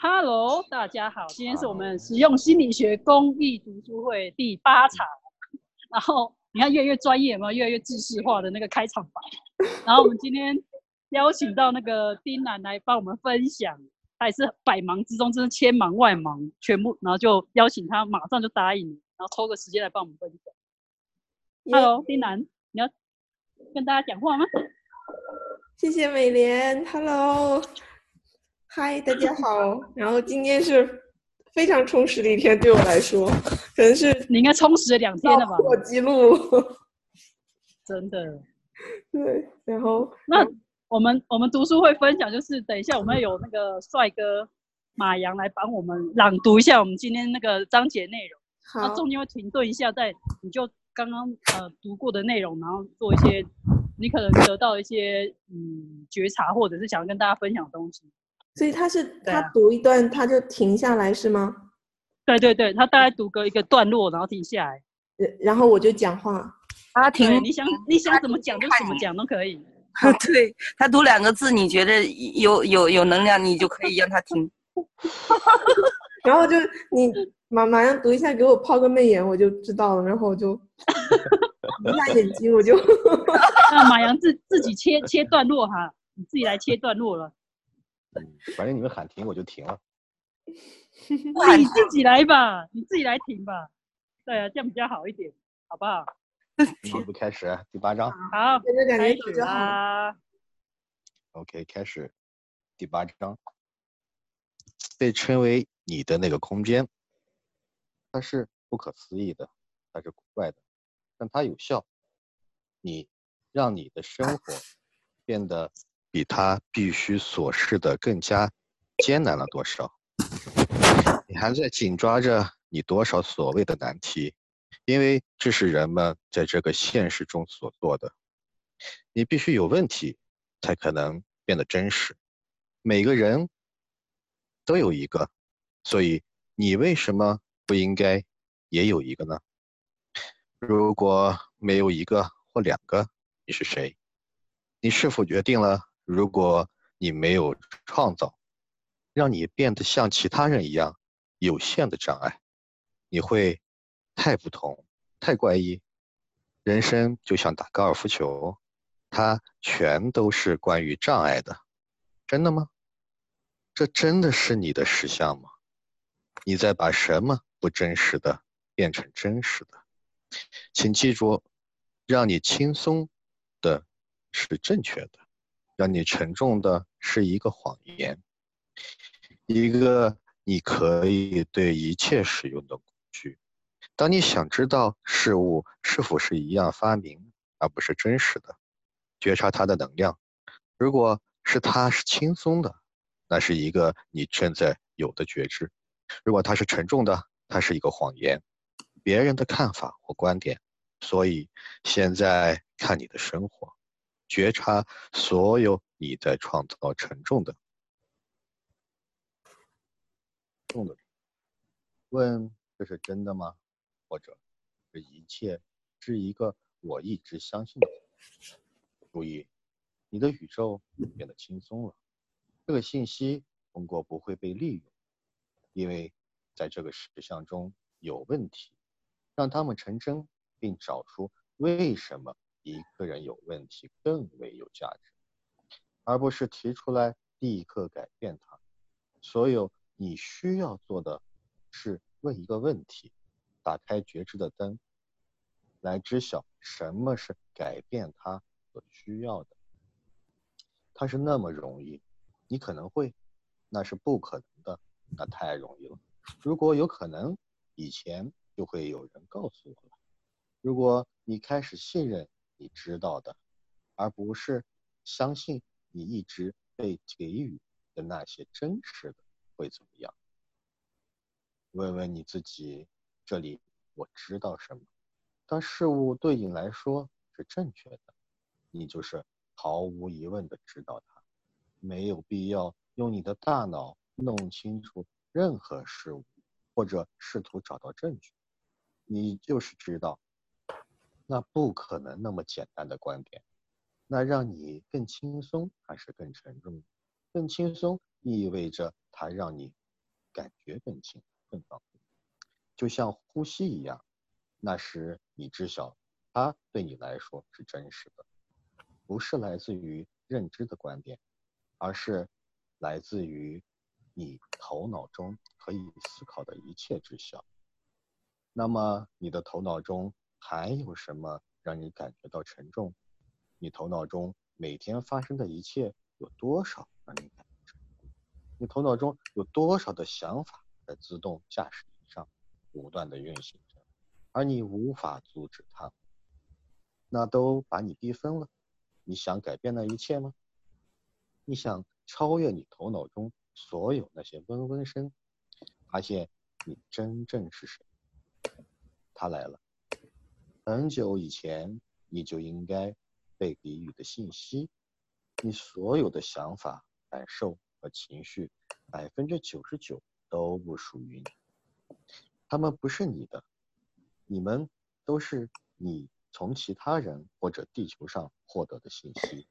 Hello，大家好，今天是我们实用心理学公益读书会第八场。然后你看，越来越专业嘛，越来越知识化的那个开场白。然后我们今天邀请到那个丁楠来帮我们分享，他也是百忙之中真的千忙万忙，全部，然后就邀请他，马上就答应，然后抽个时间来帮我们分享。Hello，丁楠，你要跟大家讲话吗？谢谢美莲，Hello。嗨，大家好。然后今天是非常充实的一天，对我来说，可能是你应该充实了两天了吧？破纪录，真的。对，然后那我们我们读书会分享，就是等一下我们有那个帅哥马洋来帮我们朗读一下我们今天那个章节内容。好，中间会停顿一下，再你就刚刚呃读过的内容，然后做一些你可能得到一些嗯觉察，或者是想要跟大家分享的东西。所以他是他读一段他就停下来是吗？对对对，他大概读个一个段落，然后停下来，然后我就讲话。他停，你想你想怎么讲就怎么讲都可以。对他读两个字，你觉得有有有能量，你就可以让他听。然后就你马马上读一下，给我抛个媚眼，我就知道了。然后我就 一下眼睛，我就那马洋自自己切切段落哈，你自己来切段落了。反正你们喊停，我就停了。那你自己来吧，你自己来停吧。对啊，这样比较好一点，好不好？那不开始第八章。好，开始啦。OK，开始第八章。被称为你的那个空间，它是不可思议的，它是古怪的，但它有效。你让你的生活变得。比他必须所示的更加艰难了多少？你还在紧抓着你多少所谓的难题？因为这是人们在这个现实中所做的。你必须有问题，才可能变得真实。每个人都有一个，所以你为什么不应该也有一个呢？如果没有一个或两个，你是谁？你是否决定了？如果你没有创造，让你变得像其他人一样有限的障碍，你会太不同、太怪异。人生就像打高尔夫球，它全都是关于障碍的。真的吗？这真的是你的实相吗？你在把什么不真实的变成真实的？请记住，让你轻松的是正确的。让你沉重的是一个谎言，一个你可以对一切使用的工具。当你想知道事物是否是一样发明而不是真实的，觉察它的能量。如果是它是轻松的，那是一个你正在有的觉知；如果它是沉重的，它是一个谎言，别人的看法或观点。所以现在看你的生活。觉察所有你在创造沉重的、重的。问这是真的吗？或者这一切是一个我一直相信的？注意，你的宇宙变得轻松了。这个信息通过不会被利用，因为在这个实相中有问题，让他们成真，并找出为什么。一个人有问题更为有价值，而不是提出来立刻改变它。所有你需要做的是问一个问题，打开觉知的灯，来知晓什么是改变它所需要的。它是那么容易，你可能会，那是不可能的，那太容易了。如果有可能，以前就会有人告诉我了。如果你开始信任。你知道的，而不是相信你一直被给予的那些真实的会怎么样？问问你自己，这里我知道什么？当事物对你来说是正确的，你就是毫无疑问的知道它，没有必要用你的大脑弄清楚任何事物，或者试图找到证据，你就是知道。那不可能那么简单的观点，那让你更轻松还是更沉重？更轻松意味着它让你感觉更轻、更放松，就像呼吸一样。那时你知晓，它对你来说是真实的，不是来自于认知的观点，而是来自于你头脑中可以思考的一切知晓。那么，你的头脑中还有什么让你感觉到沉重？你头脑中每天发生的一切有多少让你感觉沉重？你头脑中有多少的想法在自动驾驶仪上不断的运行着，而你无法阻止它？那都把你逼疯了？你想改变那一切吗？你想超越你头脑中所有那些嗡嗡声，发现你真正是谁？他来了，很久以前你就应该被给予的信息，你所有的想法、感受和情绪，百分之九十九都不属于你，他们不是你的，你们都是你从其他人或者地球上获得的信息。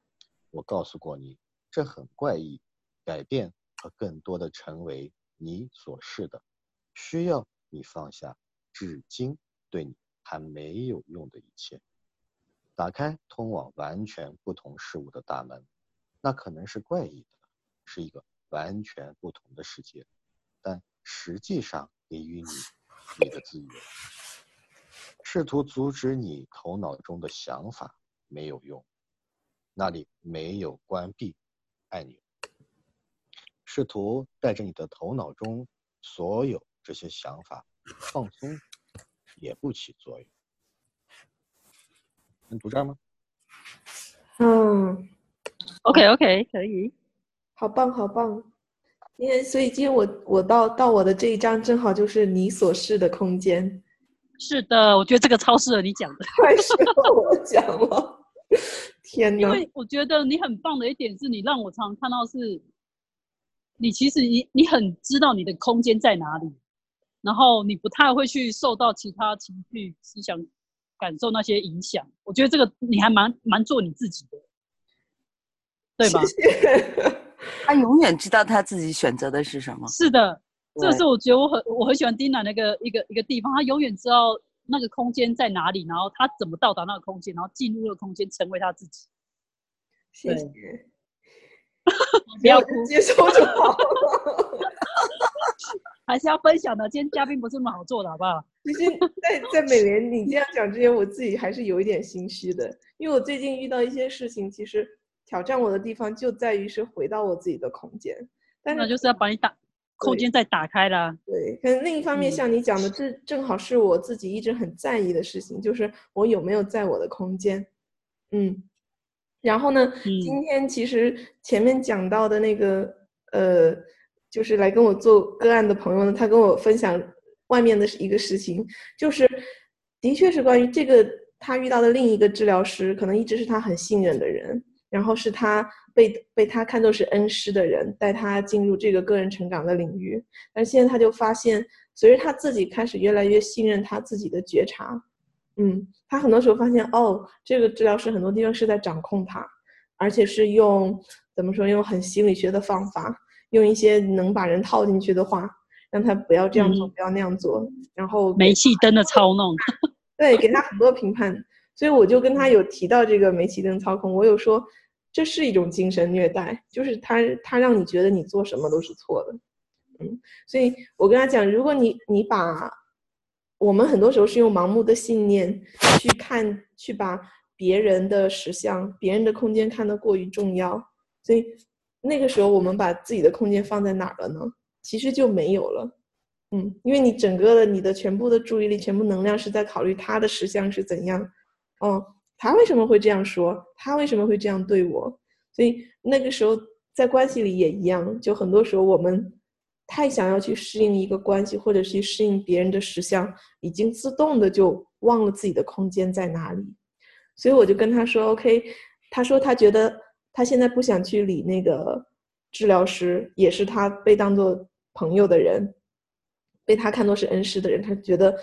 我告诉过你，这很怪异，改变和更多的成为你所是的，需要你放下至今。对你还没有用的一切，打开通往完全不同事物的大门，那可能是怪异的，是一个完全不同的世界，但实际上给予你你的自由。试图阻止你头脑中的想法没有用，那里没有关闭按钮。试图带着你的头脑中所有这些想法放松。也不起作用。能读这儿吗？嗯，OK OK，可以，好棒好棒。因为所以今天我我到到我的这一章正好就是你所示的空间。是的，我觉得这个超适合你讲的，太适合我讲了。天哪！因为我觉得你很棒的一点是你让我常常看到是，你其实你你很知道你的空间在哪里。然后你不太会去受到其他情绪、思想、感受那些影响。我觉得这个你还蛮蛮做你自己的，对吧？他永远知道他自己选择的是什么。是的，这是我觉得我很我很喜欢丁娜那个一个一个地方，他永远知道那个空间在哪里，然后他怎么到达那个空间，然后进入那个空间，成为他自己。谢谢，不要哭，接受就好。还是要分享的。今天嘉宾不是那么好做的，好不好？其实，在在美莲你这样讲之前，我自己还是有一点心虚的，因为我最近遇到一些事情，其实挑战我的地方就在于是回到我自己的空间。但那就是要把你打空间再打开啦。对，可能另一方面，像你讲的，这正好是我自己一直很在意的事情，就是我有没有在我的空间。嗯，然后呢，今天其实前面讲到的那个，呃。就是来跟我做个案的朋友呢，他跟我分享外面的一个事情，就是的确是关于这个他遇到的另一个治疗师，可能一直是他很信任的人，然后是他被被他看作是恩师的人，带他进入这个个人成长的领域。但现在他就发现，随着他自己开始越来越信任他自己的觉察，嗯，他很多时候发现哦，这个治疗师很多地方是在掌控他，而且是用怎么说，用很心理学的方法。用一些能把人套进去的话，让他不要这样做，不要那样做，然后煤气灯的操弄，对，给他很多评判。所以我就跟他有提到这个煤气灯操控，我有说这是一种精神虐待，就是他他让你觉得你做什么都是错的，嗯，所以我跟他讲，如果你你把我们很多时候是用盲目的信念去看，去把别人的实相、别人的空间看得过于重要，所以。那个时候，我们把自己的空间放在哪儿了呢？其实就没有了，嗯，因为你整个的你的全部的注意力、全部能量是在考虑他的实相是怎样，哦，他为什么会这样说？他为什么会这样对我？所以那个时候在关系里也一样，就很多时候我们太想要去适应一个关系，或者去适应别人的实相，已经自动的就忘了自己的空间在哪里。所以我就跟他说：“OK。”他说他觉得。他现在不想去理那个治疗师，也是他被当做朋友的人，被他看作是恩师的人，他觉得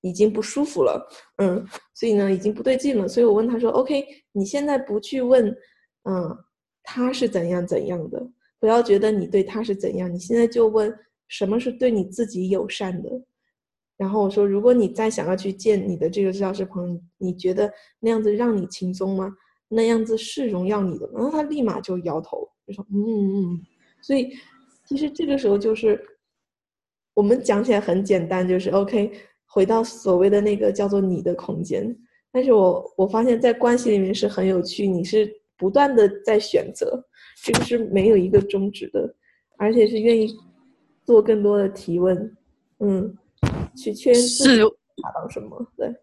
已经不舒服了，嗯，所以呢，已经不对劲了。所以我问他说：“OK，你现在不去问，嗯，他是怎样怎样的，不要觉得你对他是怎样，你现在就问什么是对你自己友善的。然后我说，如果你再想要去见你的这个治疗师朋友，你觉得那样子让你轻松吗？那样子是荣耀你的吗？然后他立马就摇头，就说嗯嗯嗯。所以其实这个时候就是我们讲起来很简单，就是 OK，回到所谓的那个叫做你的空间。但是我我发现，在关系里面是很有趣，你是不断的在选择，这个是没有一个终止的，而且是愿意做更多的提问，嗯。去确认是达到什么？对，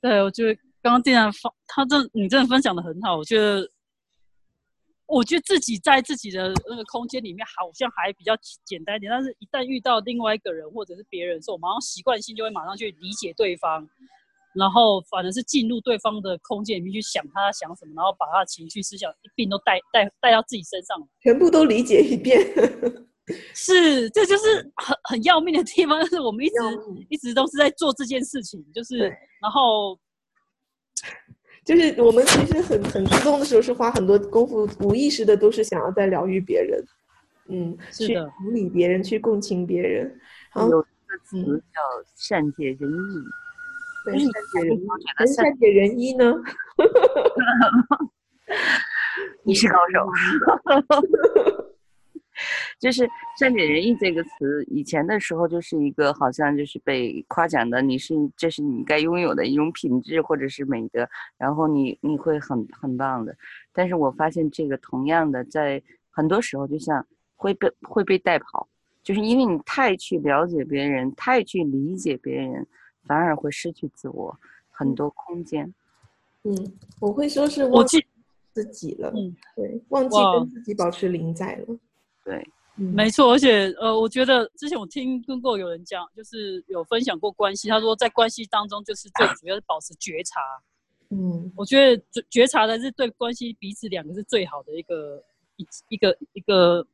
对我觉得刚刚既然分，他这你真的分享的很好。我觉得，我觉得自己在自己的那个空间里面好像还比较简单一点，但是一旦遇到另外一个人或者是别人的时候，马上习惯性就会马上去理解对方，然后反而是进入对方的空间里面去想他想什么，然后把他的情绪思想一并都带带带到自己身上，全部都理解一遍。是，这就是很很要命的地方，就是我们一直一直都是在做这件事情，就是然后就是我们其实很很激动的时候，是花很多功夫，无意识的都是想要在疗愈别人，嗯，去同理别人，去共情别人。有一个词叫善解人意，对，善解人意，善解人意呢？你是高手。就是善解人意这个词，以前的时候就是一个好像就是被夸奖的，你是这是你该拥有的一种品质或者是美德，然后你你会很很棒的。但是我发现这个同样的在很多时候就像会被会被带跑，就是因为你太去了解别人，太去理解别人，反而会失去自我很多空间。嗯，我会说是忘记自己了，嗯，对，忘记跟自己保持零在了。对，没错，而且呃，我觉得之前我听跟过有人讲，就是有分享过关系，他说在关系当中，就是最主要是保持觉察。嗯，我觉得觉觉察的是对关系彼此两个是最好的一个一一个一个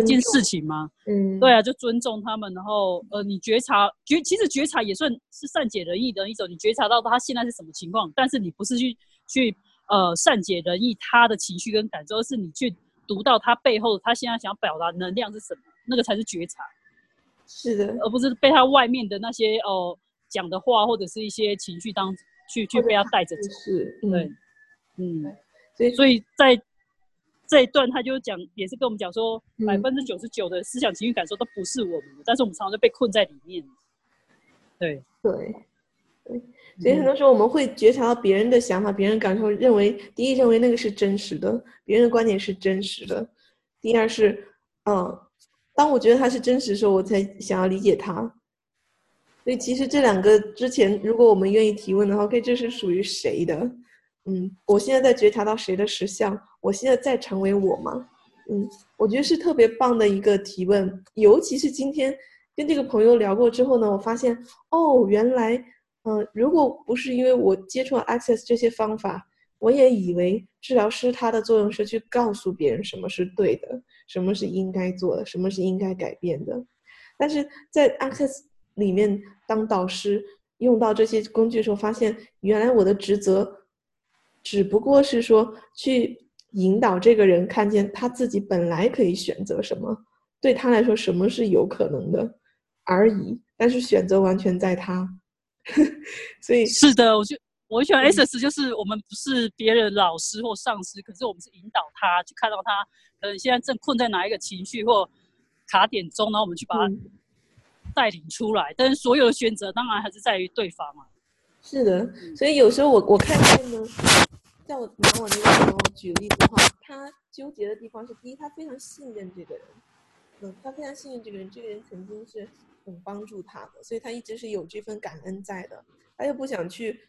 一件事情吗？嗯，对啊，就尊重他们，然后呃，你觉察觉其实觉察也算是善解人意的一种，你觉察到他现在是什么情况，但是你不是去去呃善解人意他的情绪跟感受，而是你去。读到他背后，他现在想表达能量是什么，那个才是觉察，是的，而不是被他外面的那些哦讲的话或者是一些情绪当去去被他带着走。是，对，嗯，所以所以在这一段他就讲，也是跟我们讲说，百分之九十九的思想情绪感受都不是我们的，但是我们常常就被困在里面。对对对。所以很多时候我们会觉察到别人的想法、别人感受，认为第一认为那个是真实的，别人的观点是真实的；第二是，嗯，当我觉得他是真实的时候，我才想要理解他。所以其实这两个之前，如果我们愿意提问的话，OK，这是属于谁的？嗯，我现在在觉察到谁的实相？我现在在成为我吗？嗯，我觉得是特别棒的一个提问，尤其是今天跟这个朋友聊过之后呢，我发现哦，原来。嗯，如果不是因为我接触了 Access 这些方法，我也以为治疗师他的作用是去告诉别人什么是对的，什么是应该做的，什么是应该改变的。但是在 Access 里面当导师用到这些工具的时候，发现原来我的职责只不过是说去引导这个人看见他自己本来可以选择什么，对他来说什么是有可能的而已。但是选择完全在他。所以是的，我就我喜欢 S S，就是我们不是别人老师或上司，可是我们是引导他去看到他，可能现在正困在哪一个情绪或卡点中，然后我们去把他带领出来。但是所有的选择当然还是在于对方啊。是的，所以有时候我我看见呢，在我拿我那个朋友举例的话，他纠结的地方是：第一，他非常信任这个人，嗯，他非常信任这个人，这个人曾经是。很帮助他的，所以他一直是有这份感恩在的，他又不想去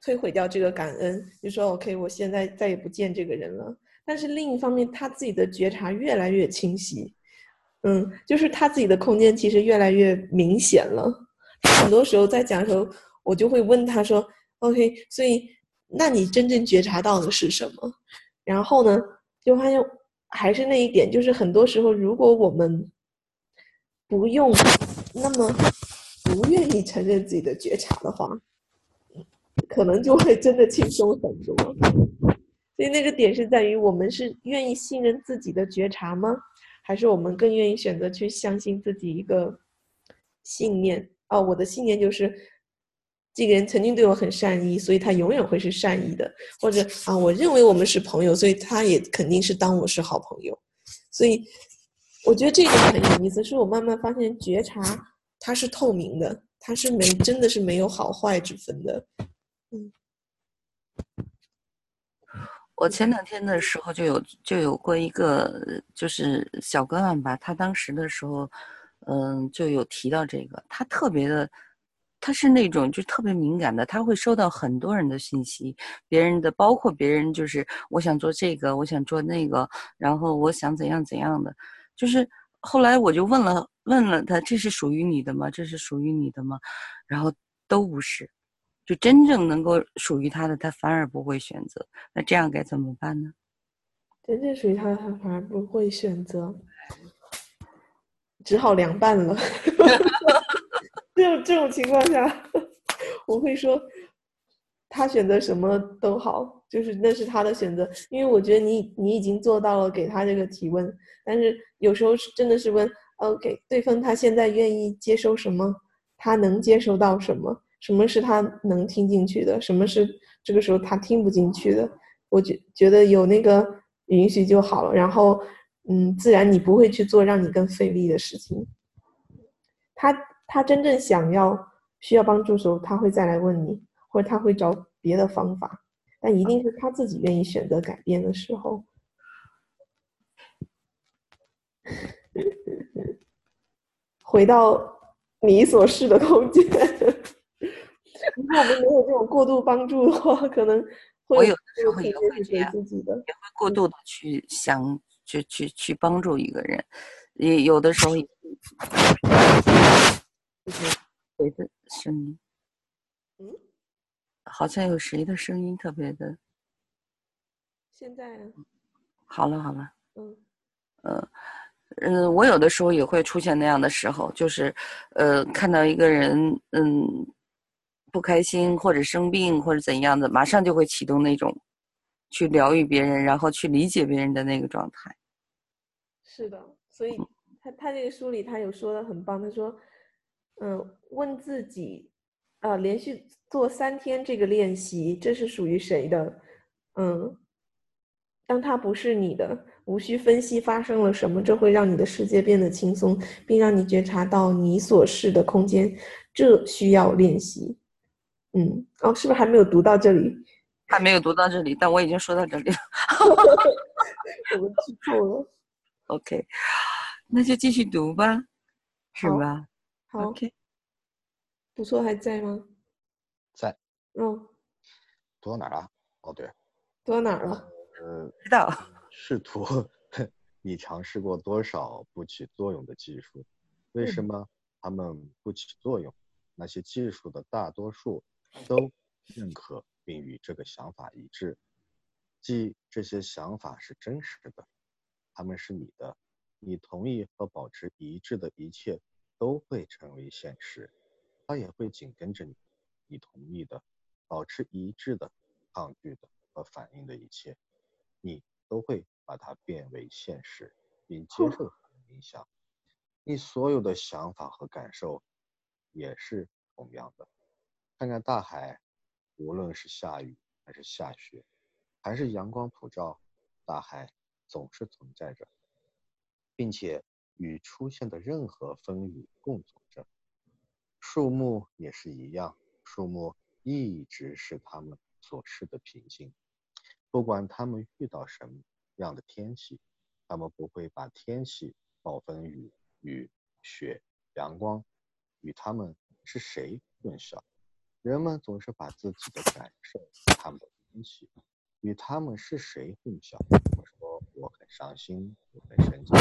摧毁掉这个感恩，就说 OK，我现在再也不见这个人了。但是另一方面，他自己的觉察越来越清晰，嗯，就是他自己的空间其实越来越明显了。很多时候在讲的时候，我就会问他说 OK，所以那你真正觉察到的是什么？然后呢，就发现还是那一点，就是很多时候如果我们不用。那么，不愿意承认自己的觉察的话，可能就会真的轻松很多。所以那个点是在于，我们是愿意信任自己的觉察吗？还是我们更愿意选择去相信自己一个信念？哦，我的信念就是这个人曾经对我很善意，所以他永远会是善意的。或者啊，我认为我们是朋友，所以他也肯定是当我是好朋友。所以我觉得这个很有意思，是我慢慢发现觉察它是透明的，它是没真的是没有好坏之分的。嗯。我前两天的时候就有就有过一个就是小个案吧，他当时的时候，嗯，就有提到这个，他特别的，他是那种就特别敏感的，他会收到很多人的信息，别人的包括别人就是我想做这个，我想做那个，然后我想怎样怎样的，就是后来我就问了问了他，这是属于你的吗？这是属于你的吗？然后都不是。就真正能够属于他的，他反而不会选择。那这样该怎么办呢？真正属于他的，他反而不会选择，只好凉拌了。这种这种情况下，我会说，他选择什么都好，就是那是他的选择。因为我觉得你你已经做到了给他这个提问，但是有时候是真的是问，OK，对方他现在愿意接收什么，他能接收到什么。什么是他能听进去的？什么是这个时候他听不进去的？我觉觉得有那个允许就好了。然后，嗯，自然你不会去做让你更费力的事情。他他真正想要需要帮助的时候，他会再来问你，或者他会找别的方法。但一定是他自己愿意选择改变的时候。回到你所示的空间。如果我们没有这种过度帮助的话，可能我有的时候也会这样，也会过度的去想，去去去帮助一个人，也有的时候也就是谁的声音？嗯，好像有谁的声音特别的。现在好了好了，嗯呃嗯，我有的时候也会出现那样的时候，就是呃，看到一个人，嗯。不开心或者生病或者怎样的，马上就会启动那种去疗愈别人，然后去理解别人的那个状态。是的，所以他他这个书里他有说的很棒，他说，嗯，问自己，啊，连续做三天这个练习，这是属于谁的？嗯，当它不是你的，无需分析发生了什么，这会让你的世界变得轻松，并让你觉察到你所示的空间，这需要练习。嗯，哦，是不是还没有读到这里？还没有读到这里，但我已经说到这里了。我们记错了。OK，那就继续读吧，是吧？好。OK。不错，还在吗？在。嗯。读到哪儿了？哦，对。读到哪儿了？呃，知道。试图，你尝试过多少不起作用的技术？为什么他们不起作用？那些技术的大多数。都认可并与这个想法一致，即这些想法是真实的，他们是你的，你同意和保持一致的一切都会成为现实，它也会紧跟着你，你同意的、保持一致的、抗拒的和反应的一切，你都会把它变为现实，并接受它的影响。你所有的想法和感受也是同样的。看看大海，无论是下雨还是下雪，还是阳光普照，大海总是存在着，并且与出现的任何风雨共存着。树木也是一样，树木一直是他们所示的平静，不管他们遇到什么样的天气，他们不会把天气、暴风雨、雨、雪、阳光与他们是谁混淆。人们总是把自己的感受、他们的东西与他们是谁混淆。我说我很伤心，我很生气，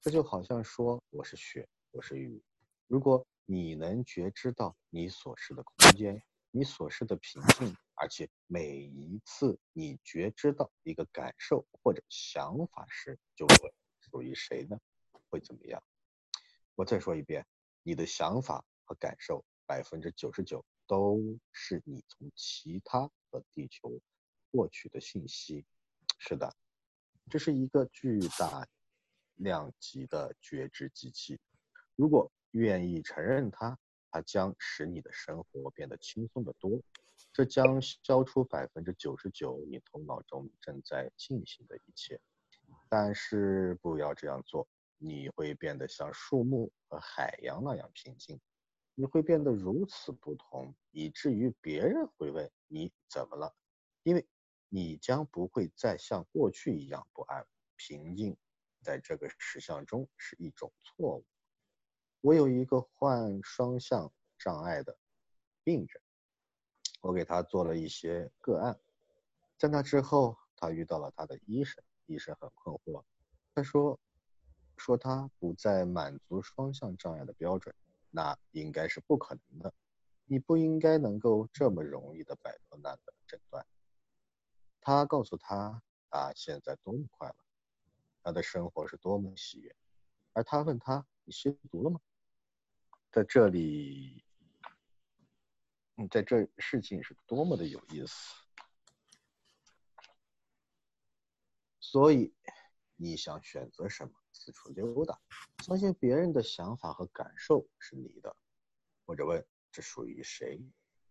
这就好像说我是雪，我是雨。如果你能觉知到你所示的空间，你所示的平静，而且每一次你觉知到一个感受或者想法时，就会属于谁呢？会怎么样？我再说一遍，你的想法和感受百分之九十九。都是你从其他的地球获取的信息，是的，这是一个巨大量级的觉知机器。如果愿意承认它，它将使你的生活变得轻松得多。这将消除百分之九十九你头脑中正在进行的一切。但是不要这样做，你会变得像树木和海洋那样平静。你会变得如此不同，以至于别人会问你怎么了，因为你将不会再像过去一样不安。平静在这个实相中是一种错误。我有一个患双向障碍的病人，我给他做了一些个案，在那之后，他遇到了他的医生，医生很困惑，他说，说他不再满足双向障碍的标准。那应该是不可能的，你不应该能够这么容易的摆脱那个诊断。他告诉他，他现在多么快乐，他的生活是多么喜悦。而他问他，你吸毒了吗？在这里，嗯，在这事情是多么的有意思。所以，你想选择什么？四处溜达，相信别人的想法和感受是你的，或者问这属于谁？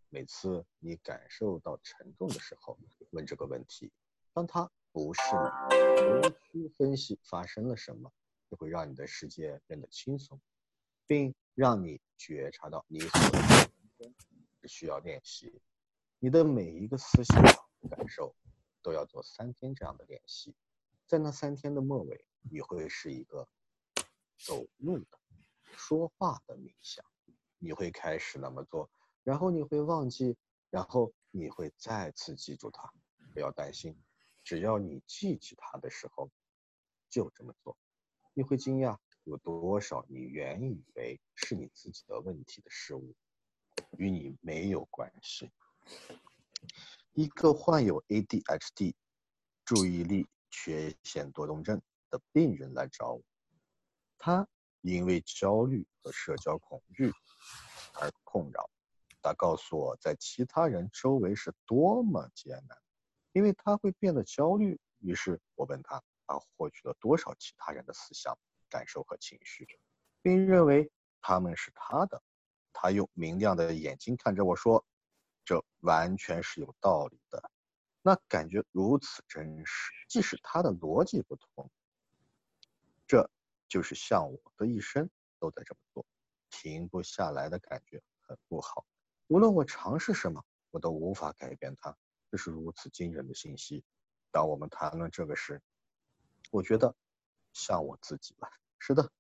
每次你感受到沉重的时候，问这个问题。当他不是你，无需分析发生了什么，就会让你的世界变得轻松，并让你觉察到你所只需要练习。你的每一个思想感受都要做三天这样的练习，在那三天的末尾。你会是一个走路的、说话的冥想，你会开始那么做，然后你会忘记，然后你会再次记住它。不要担心，只要你记起它的时候，就这么做。你会惊讶有多少你原以为是你自己的问题的事物，与你没有关系。一个患有 ADHD 注意力缺陷多动症。的病人来找我，他因为焦虑和社交恐惧而困扰。他告诉我在其他人周围是多么艰难，因为他会变得焦虑。于是我问他，他获取了多少其他人的思想、感受和情绪，并认为他们是他的。他用明亮的眼睛看着我说：“这完全是有道理的。”那感觉如此真实，即使他的逻辑不同。这就是像我的一生都在这么做，停不下来的感觉很不好。无论我尝试什么，我都无法改变它。这是如此惊人的信息。当我们谈论这个时，我觉得像我自己了。是的，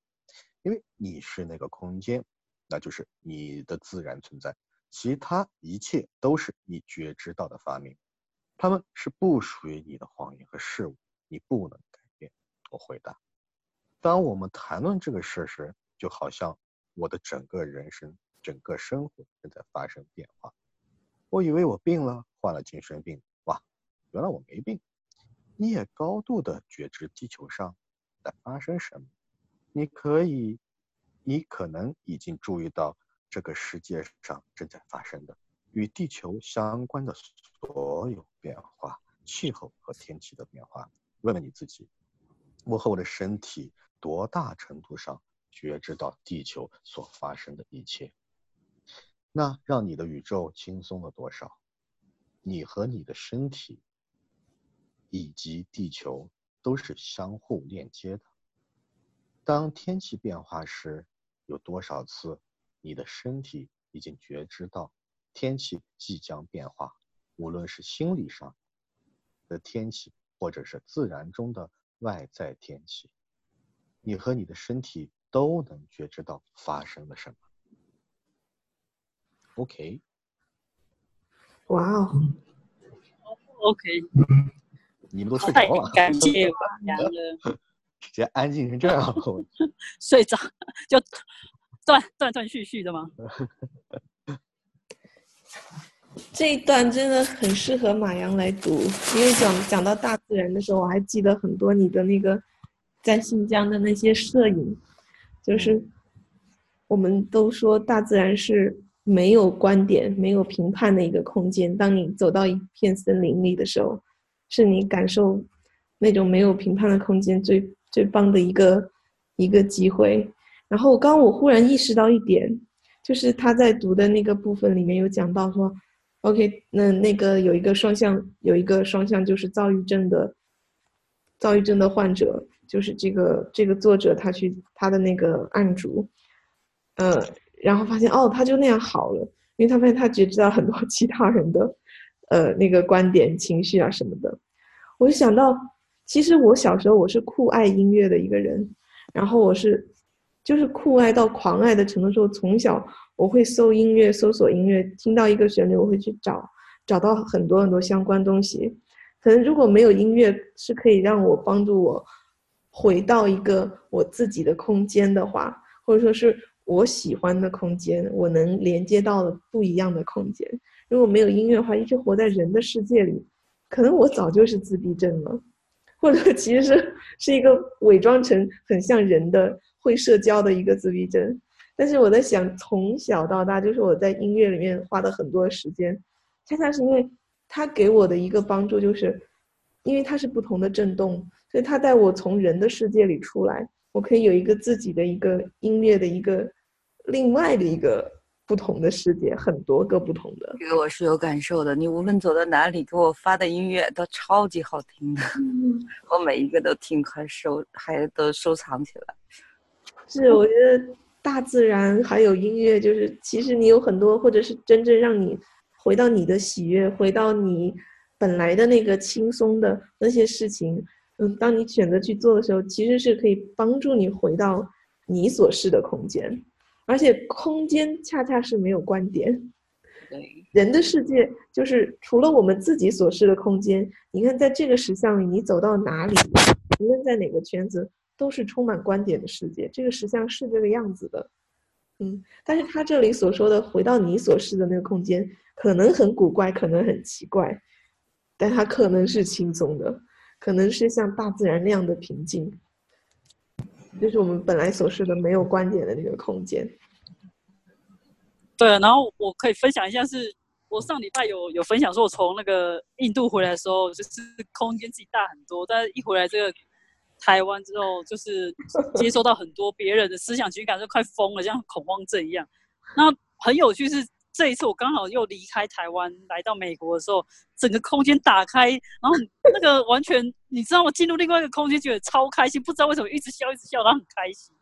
因为你是那个空间，那就是你的自然存在。其他一切都是你觉知到的发明，他们是不属于你的谎言和事物，你不能改变。我回答。当我们谈论这个事时，就好像我的整个人生、整个生活正在发生变化。我以为我病了，患了精神病。哇，原来我没病。你也高度的觉知地球上在发生什么。你可以，你可能已经注意到这个世界上正在发生的与地球相关的所有变化、气候和天气的变化。问问你自己，我和我的身体。多大程度上觉知到地球所发生的一切？那让你的宇宙轻松了多少？你和你的身体以及地球都是相互链接的。当天气变化时，有多少次你的身体已经觉知到天气即将变化？无论是心理上的天气，或者是自然中的外在天气。你和你的身体都能觉知到发生了什么。OK，哇哦，OK，你们都睡着了，感谢吧，直接安静成这样，睡着 就断断断续续的吗？这一段真的很适合马洋来读，因为讲讲到大自然的时候，我还记得很多你的那个。在新疆的那些摄影，就是我们都说大自然是没有观点、没有评判的一个空间。当你走到一片森林里的时候，是你感受那种没有评判的空间最最棒的一个一个机会。然后刚刚我忽然意识到一点，就是他在读的那个部分里面有讲到说，OK，那那个有一个双向，有一个双向就是躁郁症的，躁郁症的患者，就是这个这个作者他去他的那个案主，呃，然后发现哦，他就那样好了，因为他发现他只知道很多 其他人的，呃，那个观点、情绪啊什么的，我就想到，其实我小时候我是酷爱音乐的一个人，然后我是。就是酷爱到狂爱的程度，说从小我会搜音乐，搜索音乐，听到一个旋律，我会去找，找到很多很多相关东西。可能如果没有音乐，是可以让我帮助我回到一个我自己的空间的话，或者说是我喜欢的空间，我能连接到的不一样的空间。如果没有音乐的话，一直活在人的世界里，可能我早就是自闭症了，或者其实是是一个伪装成很像人的。会社交的一个自闭症，但是我在想，从小到大，就是我在音乐里面花的很多时间，恰恰是因为它给我的一个帮助，就是因为它是不同的震动，所以它带我从人的世界里出来，我可以有一个自己的一个音乐的一个另外的一个不同的世界，很多个不同的。这个我是有感受的，你无论走到哪里，给我发的音乐都超级好听的，我每一个都听，还收还都收藏起来。是，我觉得大自然还有音乐，就是其实你有很多，或者是真正让你回到你的喜悦，回到你本来的那个轻松的那些事情，嗯，当你选择去做的时候，其实是可以帮助你回到你所示的空间，而且空间恰恰是没有观点，人的世界就是除了我们自己所示的空间，你看在这个石像里，你走到哪里，无论在哪个圈子。都是充满观点的世界，这个石像是这个样子的，嗯，但是他这里所说的回到你所示的那个空间，可能很古怪，可能很奇怪，但它可能是轻松的，可能是像大自然那样的平静，就是我们本来所说的没有观点的那个空间。对，然后我可以分享一下，是我上礼拜有有分享说，我从那个印度回来的时候，就是空间自己大很多，但是一回来这个。台湾之后，就是接收到很多别人的思想情感，就快疯了，像恐慌症一样。那很有趣是，这一次我刚好又离开台湾来到美国的时候，整个空间打开，然后那个完全，你知道我？进入另外一个空间，觉得超开心，不知道为什么一直笑，一直笑，然后很开心。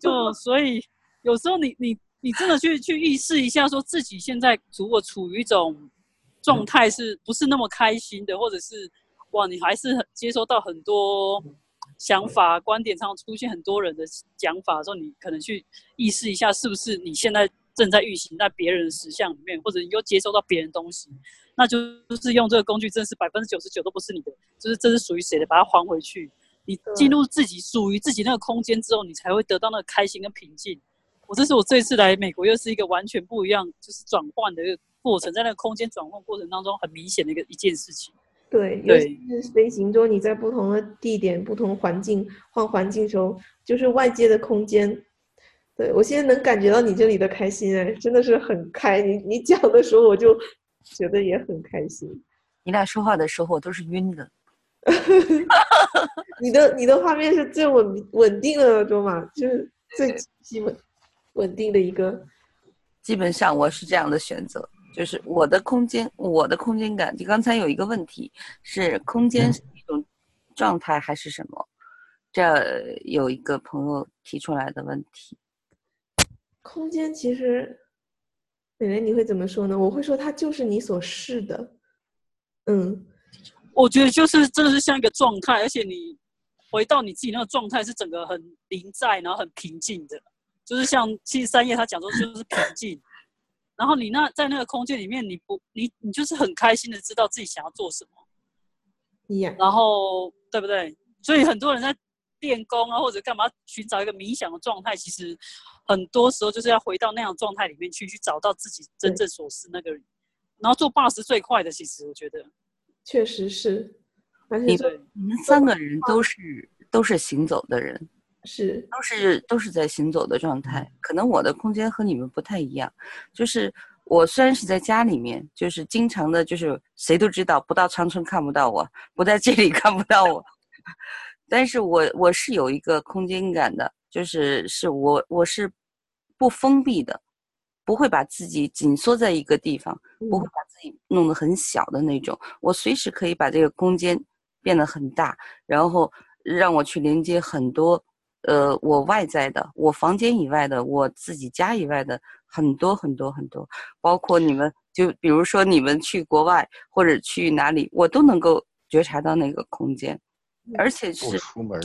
就 所以有时候你你你真的去去意识一下，说自己现在如果处于一种状态，是不是那么开心的，或者是哇，你还是接收到很多。想法、观点上出现很多人的讲法的时候，你可能去意识一下，是不是你现在正在运行在别人的实像里面，或者你又接收到别人东西，那就是用这个工具，真是百分之九十九都不是你的，就是这是属于谁的，把它还回去。你进入自己属于自己那个空间之后，你才会得到那个开心跟平静。我这是我这次来美国，又是一个完全不一样，就是转换的一个过程，在那个空间转换过程当中，很明显的一个一件事情。对，尤其是飞行中，你在不同的地点、不同环境换环境时候，就是外界的空间。对我现在能感觉到你这里的开心，哎，真的是很开。你你讲的时候，我就觉得也很开心。你俩说话的时候，我都是晕的。你的你的画面是最稳稳定的那种嘛？就是最基本稳定的一个。基本上我是这样的选择。就是我的空间，我的空间感。就刚才有一个问题是，空间是一种状态还是什么？这有一个朋友提出来的问题。空间其实，美蕾你会怎么说呢？我会说它就是你所示的。嗯，我觉得就是真的是像一个状态，而且你回到你自己那个状态是整个很临在，然后很平静的。就是像七十三页他讲说，就是平静。然后你那在那个空间里面，你不你你就是很开心的知道自己想要做什么，然后对不对？所以很多人在练功啊或者干嘛寻找一个冥想的状态，其实很多时候就是要回到那样状态里面去，去找到自己真正所是那个人。然后做 b 是最快的，其实我觉得确实是。而且你们三个人都是都是行走的人。是，都是都是在行走的状态。可能我的空间和你们不太一样，就是我虽然是在家里面，就是经常的，就是谁都知道，不到长春看不到我，不在这里 看不到我，但是我我是有一个空间感的，就是是我我是不封闭的，不会把自己紧缩在一个地方，不会把自己弄得很小的那种。我随时可以把这个空间变得很大，然后让我去连接很多，呃，我外在的，我房间以外的，我自己家以外的很多很多很多，包括你们，就比如说你们去国外或者去哪里，我都能够觉察到那个空间，而且不是出门，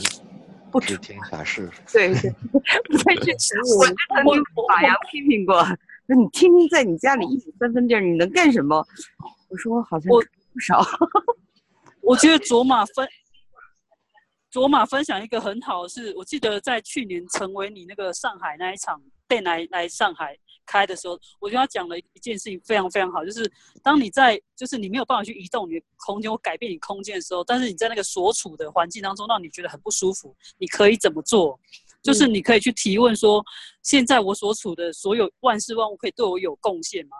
不知天下事。对对，不再去 吃。我就曾经把杨批评过，说你天天在你家里一亩三分地儿，你能干什么？我说好像我不少。我觉得卓玛分卓玛分享一个很好的是，我记得在去年成为你那个上海那一场带来来上海开的时候，我觉得他讲了一件事情非常非常好，就是当你在就是你没有办法去移动你的空间或改变你空间的时候，但是你在那个所处的环境当中让你觉得很不舒服，你可以怎么做？就是你可以去提问说，现在我所处的所有万事万物可以对我有贡献吗？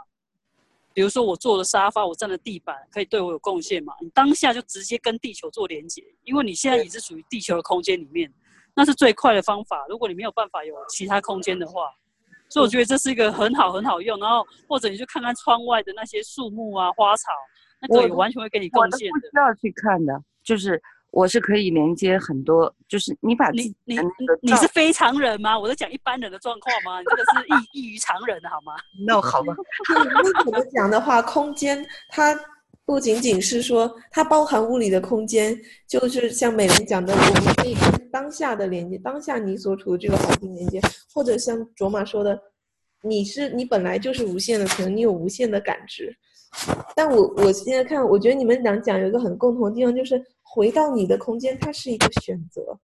比如说我坐的沙发，我站的地板，可以对我有贡献吗？你当下就直接跟地球做连接，因为你现在已是属于地球的空间里面，那是最快的方法。如果你没有办法有其他空间的话，所以我觉得这是一个很好很好用。然后或者你就看看窗外的那些树木啊、花草，那个我也完全会给你贡献的。不需要去看的，就是我是可以连接很多，就是你把你你你是非常人吗？我在讲一般人的状况吗？你这个是异异于常人的好吗？那好吧，那怎么讲的话，空间它不仅仅是说它包含物理的空间，就是像美玲讲的，我们可以跟当下的连接，当下你所处的这个环境连接，或者像卓玛说的，你是你本来就是无限的，可能你有无限的感知。但我我现在看，我觉得你们俩讲有一个很共同的地方，就是回到你的空间，它是一个选择。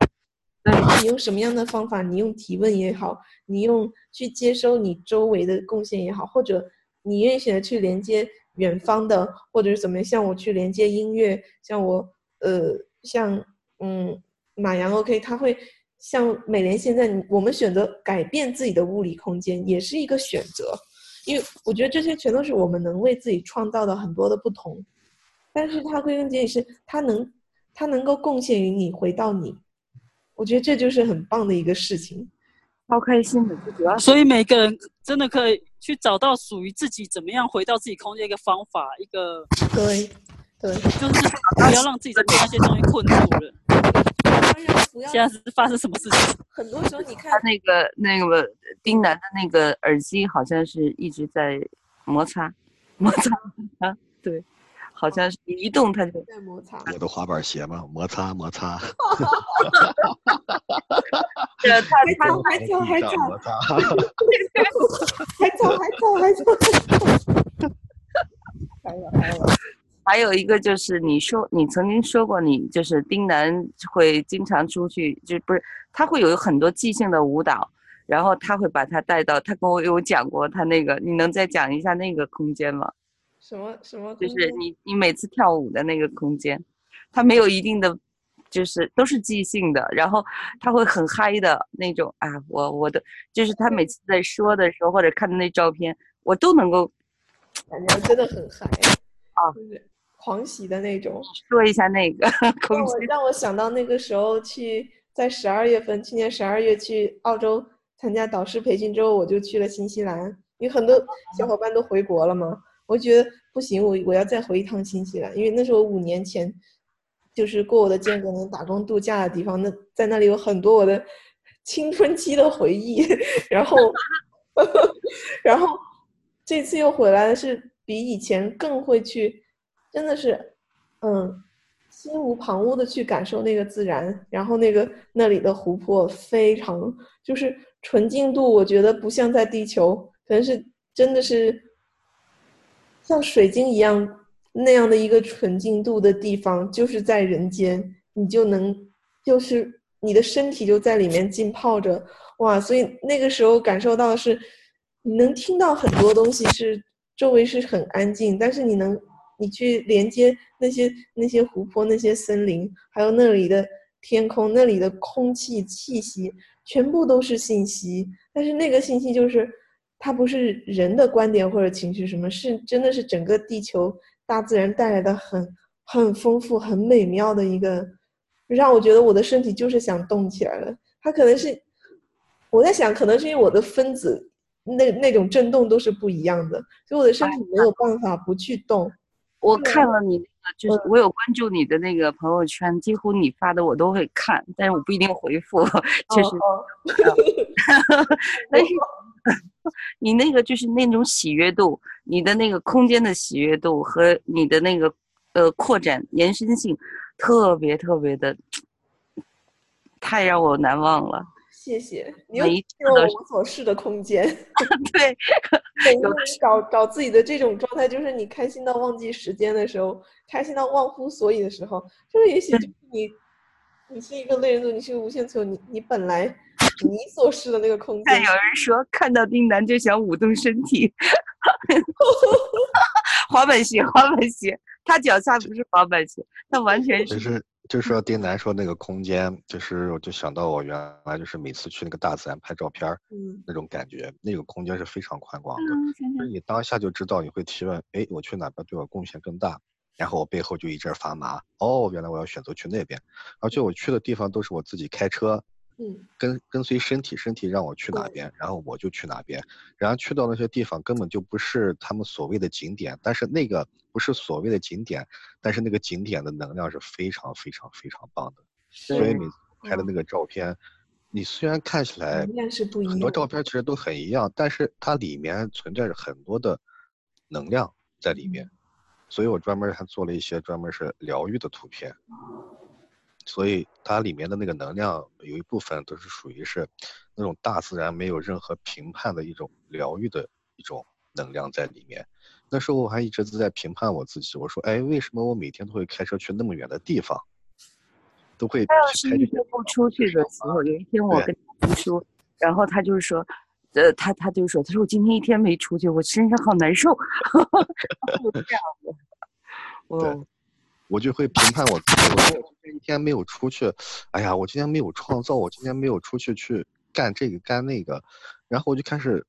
那你用什么样的方法？你用提问也好，你用去接收你周围的贡献也好，或者你愿意选择去连接远方的，或者是怎么样？像我去连接音乐，像我呃，像嗯马洋 OK，他会像美联现在，我们选择改变自己的物理空间，也是一个选择。因为我觉得这些全都是我们能为自己创造的很多的不同，但是它归根结底是它能它能够贡献于你回到你，我觉得这就是很棒的一个事情。超开心的，主要所以每个人真的可以去找到属于自己怎么样回到自己空间一个方法，一个对对，就是不要让自己在被那些东西困住了。当然不要现在是发生什么事情？很多时候你看他那个那个丁楠的那个耳机好像是一直在摩擦摩擦啊，对，好像是一动它就在摩擦，我的滑板鞋嘛，摩擦摩擦，呃他他还早还早还早摩擦。还早还早还早，还有还有，还有一个就是你说你曾经说过你就是丁楠会经常出去，就不是他会有很多即兴的舞蹈，然后他会把他带到他跟我有讲过他那个，你能再讲一下那个空间吗？什么什么就是你你每次跳舞的那个空间，他没有一定的，就是都是即兴的，然后他会很嗨的那种啊，我我的就是他每次在说的时候或者看的那照片，我都能够感觉真的很嗨啊就是狂喜的那种。说一下那个 空让我。让我想到那个时候去，在十二月份，去年十二月去澳洲参加导师培训之后，我就去了新西兰，因为很多小伙伴都回国了嘛，我觉得不行，我我要再回一趟新西兰，因为那是我五年前就是过我的间隔年打工度假的地方，那在那里有很多我的 青春期的回忆，然后然后这次又回来的是比以前更会去，真的是，嗯，心无旁骛的去感受那个自然，然后那个那里的湖泊非常就是纯净度，我觉得不像在地球，可能是真的是像水晶一样那样的一个纯净度的地方，就是在人间，你就能就是你的身体就在里面浸泡着，哇！所以那个时候感受到的是，你能听到很多东西是周围是很安静，但是你能你去连接那些那些湖泊、那些森林，还有那里的天空、那里的空气气息，全部都是信息。但是那个信息就是，它不是人的观点或者情绪什么，是真的是整个地球大自然带来的很很丰富、很美妙的一个，让我觉得我的身体就是想动起来了。它可能是我在想，可能是因为我的分子那那种震动都是不一样的，所以我的身体没有办法不去动。我看了你那个，就是我有关注你的那个朋友圈，几乎你发的我都会看，但是我不一定回复，就是，但 是你那个就是那种喜悦度，你的那个空间的喜悦度和你的那个呃扩展延伸性，特别特别的，太让我难忘了。谢谢，你又每一次进入都是无所事的空间。对，找找自己的这种状态，就是你开心到忘记时间的时候，开心到忘乎所以的时候，这个也许就是你，你是一个类人族，你是个无限球，你你本来你所示的那个空间看有，人说看到丁楠就想舞动身体 滑板鞋，滑板鞋，他脚下不是滑板鞋，他完全就是是就是说丁楠说那个空间，就是我就想到我原来就是每次去那个大自然拍照片儿嗯。那种感觉，那个空间是非常宽广的，嗯想就是你当下就知道你会提问，哎，我去哪边对我贡献更大，然后我背后就一阵发麻，哦，原来我要选择去那边，而且我去的地方都是我自己开车，嗯。跟跟随身体，身体让我去哪对。边，然后我就去哪边，然后去到那些地方根本就不是他们所谓的景点，但是那个不是所谓的景点，但是那个景点的能量是非常非常非常棒的，所以你拍的那个照片，你虽然看起来很多照片其实都很一样，但是它里面存在着很多的能量在里面，所以我专门还做了一些专门是疗愈的图片。所以它里面的那个能量有一部分都是属于是那种大自然没有任何评判的一种疗愈的一种能量在里面。那时候我还一直在评判我自己，我说，哎，为什么我每天都会开车去那么远的地方，都会他要去拍这些是一天不出去的时候，有一天我跟他读书，然后他就是说，呃，他他就说，他说我今天一天没出去，我身上好难受，就是这样的。对哦，我就会评判我自己，我说我今天一天没有出去，哎呀，我今天没有创造，我今天没有出去去干这个干那个，然后我就开始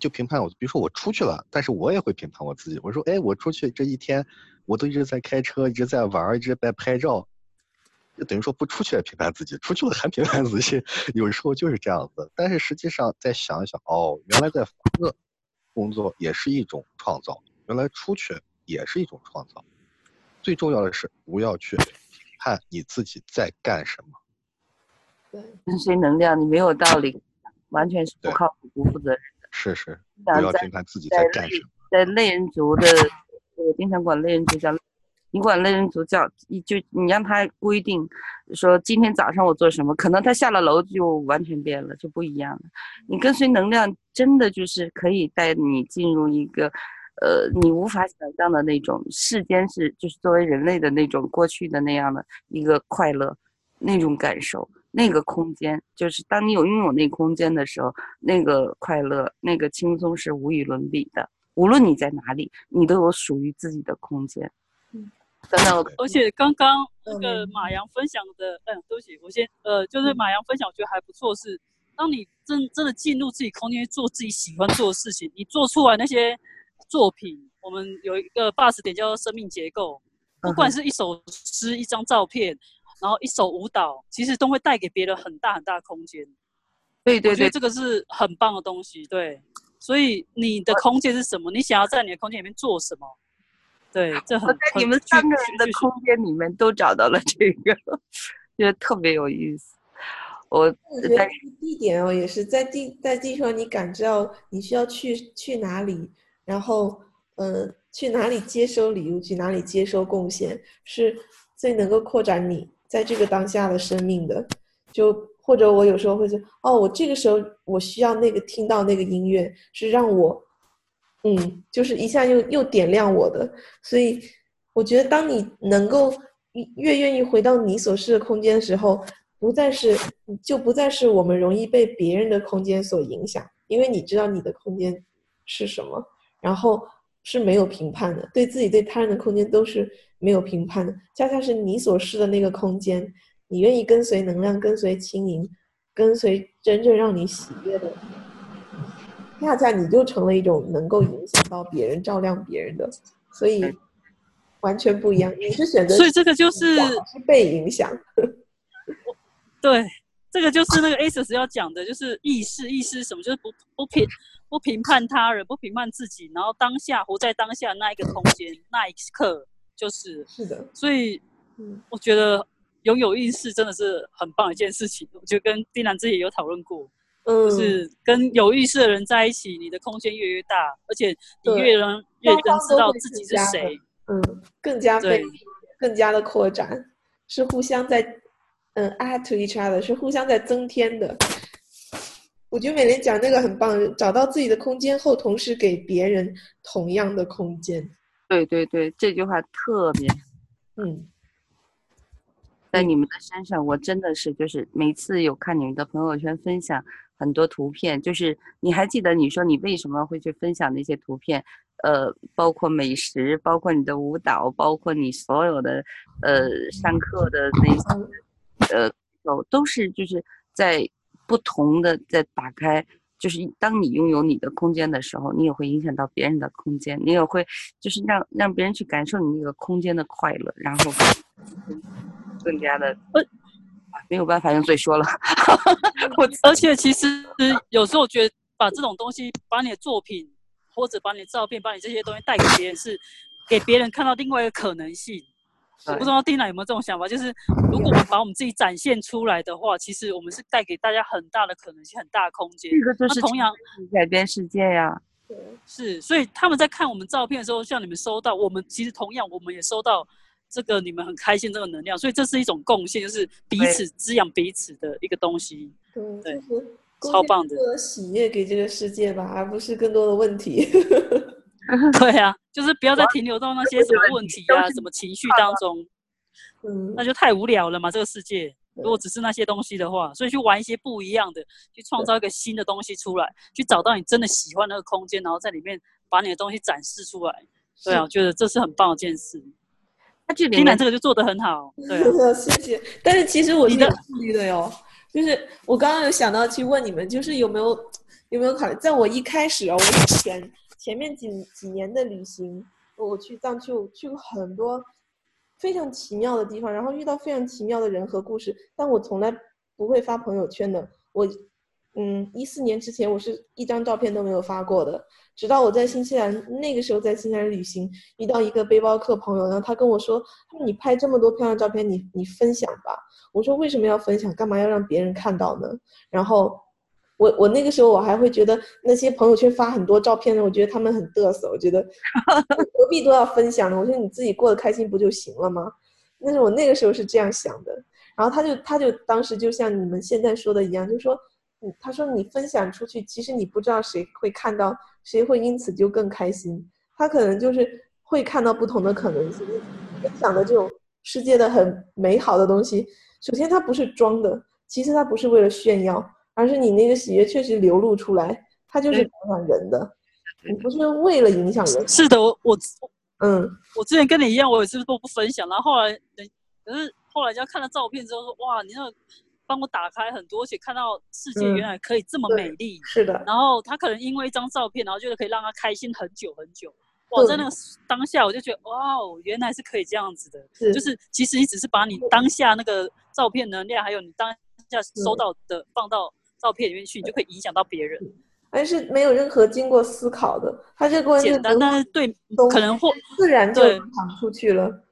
就评判我，比如说我出去了，但是我也会评判我自己，我说，哎，我出去这一天，我都一直在开车，一直在玩儿，一直在拍照，就等于说不出去也评判自己，出去了还评判自己，有时候就是这样子。但是实际上再想一想，哦，原来在房子工作也是一种创造，原来出去也是一种创造。最重要的是不要去评判你自己在干什么。对，跟随能量，你没有道理，完全是不靠谱、不负责任。是是，不要评判自己在在干什么。在类人族的，我经常管类人族叫，你管类人族叫，你就你让他规定说今天早上我做什么，可能他下了楼就完全变了，就不一样了。你跟随能量，真的就是可以带你进入一个，呃，你无法想象的那种世间是，就是作为人类的那种过去的那样的一个快乐，那种感受。那个空间，就是当你有拥有那空间的时候，那个快乐、那个轻松是无与伦比的。无论你在哪里，你都有属于自己的空间。嗯，等等，而且刚刚那嗯个马洋分享的，嗯，对不起，我先，呃，就是马洋分享，我觉得还不错，是当你真真的进入自己空间做自己喜欢做的事情，你做出来那些作品，我们有一个 bus 点叫做生命结构，不管是一首诗、一张照片，然后一首舞蹈，其实都会带给别人很大很大的空间。对对对，我觉得这个是很棒的东西，对。所以你的空间是什么？你想要在你的空间里面做什么？对，这很我在你们三个人的空间里面都找到了这个，觉得特别有意思。我我觉得在地点哦，也是在地在地球，你感知到你需要去去哪里，然后呃去哪里接收礼物，去哪里接收贡献，是最能够扩展你在这个当下的生命的。就或者我有时候会觉得，哦，我这个时候我需要那个听到那个音乐，是让我，嗯，就是一下又又点亮我的。所以我觉得，当你能够越愿意回到你所示的空间的时候，不再是就不再是我们容易被别人的空间所影响，因为你知道你的空间是什么，然后是没有评判的，对自己对他人的空间都是没有评判的，恰恰是你所示的那个空间，你愿意跟随能量，跟随轻盈，跟随真正让你喜悦的，恰恰你就成了一种能够影响到别人、照亮别人的，所以完全不一样。你是选择所以这个就是被影响？对，这个就是那个 A S 要讲的，就是意识，意识是什么？就是不不评不评判他人，不评判自己，然后当下活在当下那一个空间那一刻，就是是的，所以嗯，我觉得拥有意识真的是很棒一件事情。我就跟丁兰之前有讨论过，嗯，就是跟有意识的人在一起，你的空间越来越大，而且你对越能越双能知道自己是谁。嗯，更加被对更加的扩展，是互相在嗯 add to each other，是互相在增添的。我觉得美莲讲那个很棒，找到自己的空间后，同时给别人同样的空间。对对对，这句话特别嗯，在你们的身上，我真的是就是每次有看你们的朋友圈分享很多图片，就是你还记得你说你为什么会去分享那些图片？呃，包括美食，包括你的舞蹈，包括你所有的呃上课的那些呃都都是就是在不同的在打开。就是当你拥有你的空间的时候，你也会影响到别人的空间，你也会就是让让别人去感受你那个空间的快乐，然后更加的呃啊没有办法用嘴说了，我而且其实有时候我觉得把这种东西，把你的作品或者把你的照片，把你这些东西带给别人，是给别人看到另外一个可能性。我不知道丁娜有没有这种想法，就是如果我们把我们自己展现出来的话，其实我们是带给大家很大的可能性、很大的空间。这个就是那同样改变世界呀。对，是，所以他们在看我们照片的时候，像你们收到，我们其实同样我们也收到这个你们很开心这个能量，所以这是一种贡献，就是彼此滋养彼此的一个东西。对，超棒的更多的喜悦给这个世界吧，而不是更多的问题。对啊，就是不要再停留到那些什么问题啊、什么情绪当中，嗯。那就太无聊了嘛。这个世界。如果只是那些东西的话，所以去玩一些不一样的，去创造一个新的东西出来，去找到你真的喜欢那个空间，然后在里面把你的东西展示出来。对啊，我觉得这是很棒的一件事。它这里丁楠面这个就做得很好，对啊，谢谢。但是其实我是你的有顾虑的哟，就是我刚刚有想到去问你们，就是有没有有没有考虑，在我一开始啊，我以前前面几几年的旅行，我去藏区，我去过很多非常奇妙的地方，然后遇到非常奇妙的人和故事，但我从来不会发朋友圈的。我嗯，一四年之前我是一张照片都没有发过的，直到我在新西兰那个时候在新西兰旅行，遇到一个背包客朋友，然后他跟我说，他说你拍这么多漂亮照片，你你分享吧。我说为什么要分享？干嘛要让别人看到呢？然后我我那个时候我还会觉得那些朋友圈发很多照片的，我觉得他们很嘚瑟，我觉得 何必都要分享呢？我说你自己过得开心不就行了吗？但是我那个时候是这样想的。然后他就他就当时就像你们现在说的一样，就说，嗯，他说你分享出去，其实你不知道谁会看到，谁会因此就更开心。他可能就是会看到不同的可能性，分享的这种世界的很美好的东西。首先，它不是装的；其次，它不是为了炫耀，而是你那个喜悦确实流露出来，它就是影响人的。你不是为了影响人，是的，我我嗯，我之前跟你一样，我也是都不分享，然后后来人可是后来人家看了照片之后说，哇，你那个帮我打开很多，而且看到世界嗯原来可以这么美丽。是的，然后他可能因为一张照片，然后觉得可以让他开心很久很久。哇，在那个当下，我就觉得哇哦，原来是可以这样子的。是就是其实你只是把你当下那个照片能量，还有你当下收到的放到照片里面去，你就可以影响到别人。而 是没有任何经过思考的，他这个简单，但是对可能或自然就对传出去了。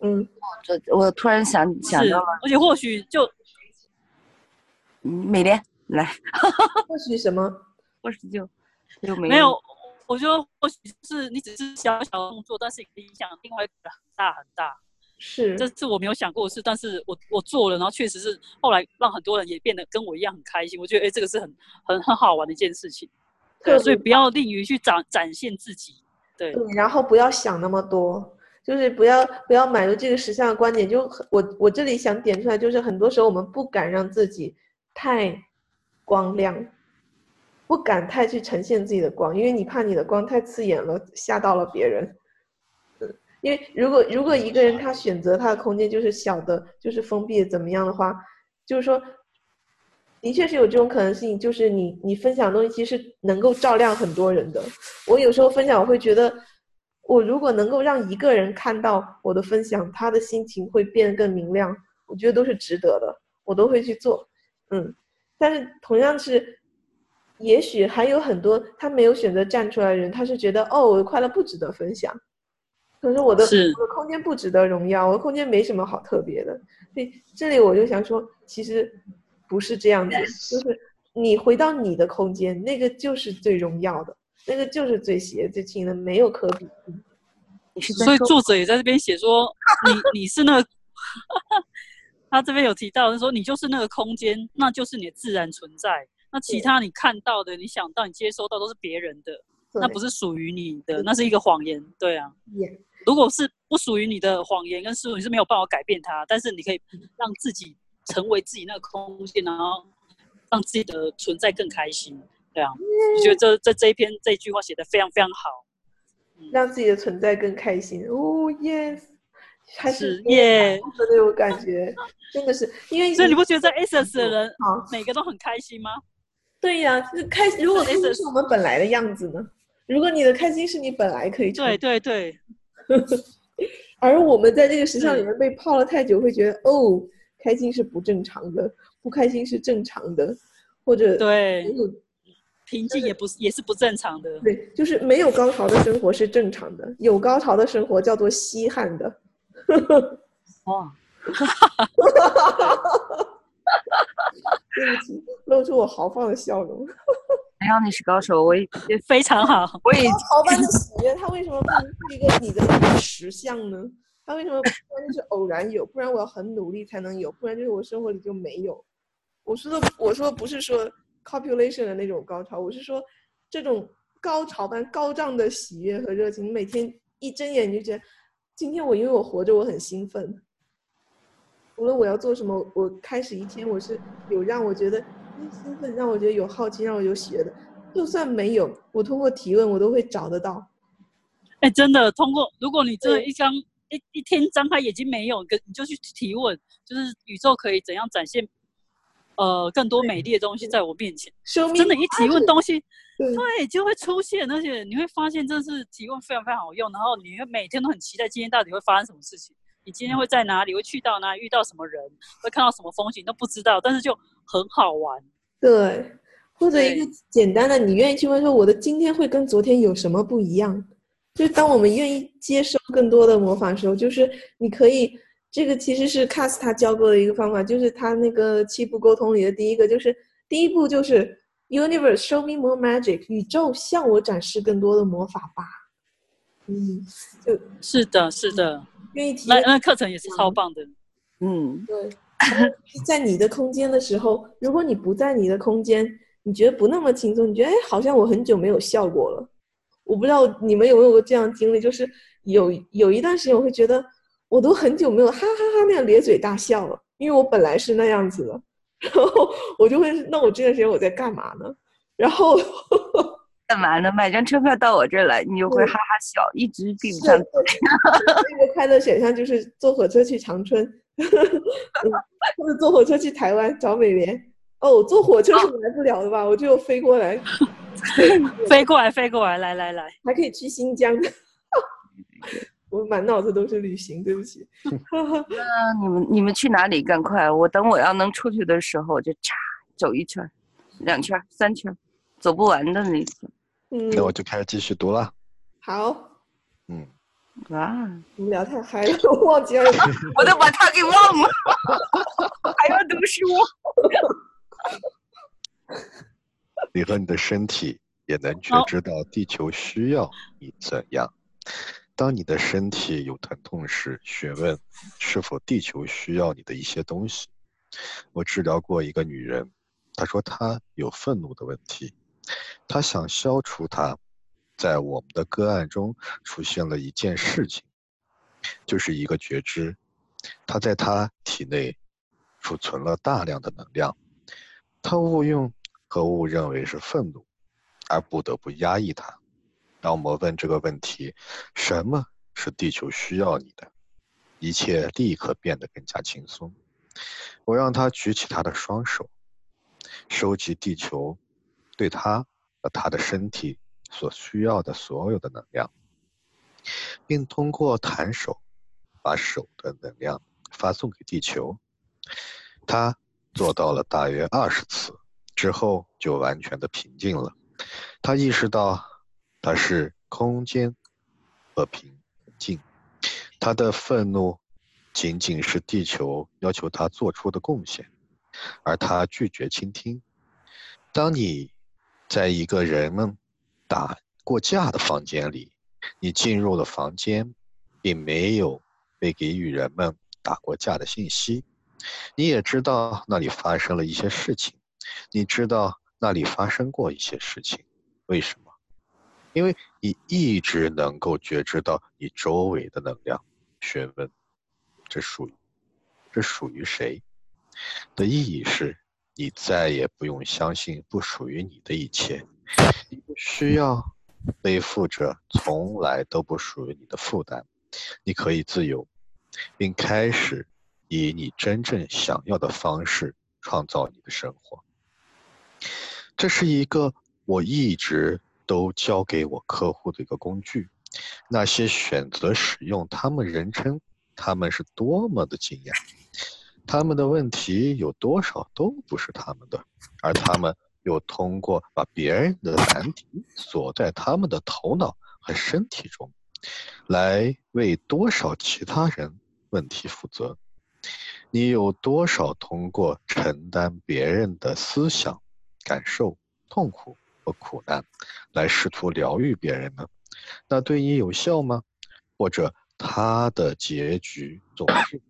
嗯，这我突然想想到了，，而且或许就嗯美莲来，或许什么？或许就就没没有，我觉得或许是你只是小小动作，但是影响另外一个很大很大。是这是我没有想过的事，但是我我做了，然后确实是后来让很多人也变得跟我一样很开心。我觉得哎，这个是很很很好玩的一件事情。对，所以不要吝于去展展现自己。对，对，然后不要想那么多，就是不要不要买入这个时尚的观点。就很我我这里想点出来，就是很多时候我们不敢让自己太光亮，不敢太去呈现自己的光，因为你怕你的光太刺眼了，吓到了别人。嗯，因为如果如果一个人他选择他的空间就是小的，就是封闭的，怎么样的话，就是说。的确是有这种可能性，就是你你分享的东西其实能够照亮很多人的。我有时候分享，我会觉得，我如果能够让一个人看到我的分享，他的心情会变得更明亮，我觉得都是值得的，我都会去做。嗯，但是同样是，也许还有很多他没有选择站出来的人，他是觉得哦，我的快乐不值得分享，可是我的是我的空间不值得荣耀，我的空间没什么好特别的。所以这里我就想说，其实不是这样子，就是你回到你的空间，那个就是最荣耀的，那个就是最邪、最清的，没有可比所以作者也在这边写说，你你是那个，他这边有提到，他说你就是那个空间，那就是你的自然存在。那其他你看到的、你想到、你接收到都是别人的，那不是是属于你的，那是一个谎言。对啊，也如果是不属于你的谎言跟事物，你是没有办法改变它，但是你可以让自己成为自己那个空间，然后让自己的存在更开心。对啊，我觉得这这这一篇这一句话写的非常非常好。让自己的存在更开心。哦，yes，还是耶，真的有感觉，真的是因为所以你不觉得在 Essence 的人好每个都很开心吗？对呀、就是开心。如果开心 Essence 是我们本来的样子呢？如果你的开心是你本来可以对对对，而我们在这个时尚里面被泡了太久，会觉得哦，开心是不正常的，不开心是正常的，或者对平静也不是也是不正常的。对，就是没有高潮的生活是正常的，有高潮的生活叫做稀罕的。哇，对不起，露出我豪放的笑容。只要你是高手，我也也 非常好。我也高潮般的喜悦，它为什么不能是一个你的实相呢？它为什么不然就是偶然有，不然我要很努力才能有，不然就是我生活里就没有。我说的，我说的不是说 copulation 的那种高潮，我是说这种高潮般高涨的喜悦和热情，你每天一睁眼你就觉得，今天我因为我活着，我很兴奋。无论我要做什么，我开始一天我是有让我觉得嗯兴奋，让我觉得有好奇，让我有喜悦的。就算没有，我通过提问我都会找得到。哎，真的，通过如果你真的一张一一天张开眼睛没有，跟你就去提问，就是宇宙可以怎样展现呃更多美丽的东西在我面前。真的，一提问东西，对对，就会出现，而且你会发现，真的是提问非常非常好用，然后你会每天都很期待今天到底会发生什么事情，你今天会在哪里，会去到哪里，遇到什么人，会看到什么风景都不知道，但是就很好玩。对，或者一个简单的，你愿意去问说我的今天会跟昨天有什么不一样？就是当我们愿意接收更多的魔法的时候，就是你可以，这个其实是卡斯他教过的一个方法，就是他那个七步沟通里的第一个，就是第一步就是 Universe show me more magic，宇宙向我展示更多的魔法吧。嗯，就是的，是的，愿意体那那课程也是超棒的。嗯，对，在你的空间的时候，如果你不在你的空间，你觉得不那么轻松，你觉得哎，好像我很久没有笑过了。我不知道你们有没有过这样的经历，就是有有一段时间，我会觉得我都很久没有哈哈哈那样咧嘴大笑了，因为我本来是那样子的，然后我就会，那我这段时间我在干嘛呢？然后 干嘛呢？买张车票到我这儿来，你就会哈哈笑，一直闭不上嘴。那个快乐选项就是坐火车去长春，嗯或 者坐火车去台湾找美莲。哦，坐火车是来不了的吧？我就 飞过来，飞过来，飞过来，来来来，还可以去新疆。我满脑子都是旅行，对不起。那你们你们去哪里？赶快！我等我要能出去的时候，我就嚓走一圈儿、两圈儿、三圈儿，走不完的那种。嗯，那我就开始继续读了。好，嗯，哇！你们聊太嗨了，我忘记了。我都把他给忘了，还要读书。你和你的身体也能觉知到地球需要你怎样。当你的身体有疼痛时，询问是否地球需要你的一些东西。我治疗过一个女人，她说她有愤怒的问题，她想消除它。在我们的个案中出现了一件事情，就是一个觉知，他在他体内储存了大量的能量，他误用和误认为是愤怒，而不得不压抑它。当我们问这个问题：什么是地球需要你的？一切立刻变得更加轻松。我让他举起他的双手，收集地球对他和他的身体所需要的所有的能量，并通过弹手把手的能量发送给地球。他做到了大约二十次之后，就完全的平静了。他意识到，他是空间和平静。他的愤怒仅仅是地球要求他做出的贡献，而他拒绝倾听。当你在一个人们打过架的房间里，你进入了房间，并没有被给予人们打过架的信息。你也知道那里发生了一些事情，你知道那里发生过一些事情，为什么？因为你一直能够觉知到你周围的能量。询问，这属于，这属于谁？的意义是，你再也不用相信不属于你的一切，你不需要背负着从来都不属于你的负担，你可以自由，并开始。以你真正想要的方式创造你的生活，这是一个我一直都教给我客户的一个工具。那些选择使用他们，人称他们是多么的惊讶。他们的问题有多少都不是他们的，而他们又通过把别人的难题锁在他们的头脑和身体中，来为多少其他人问题负责。你有多少通过承担别人的思想、感受、痛苦和苦难，来试图疗愈别人呢？那对你有效吗？或者他的结局总是？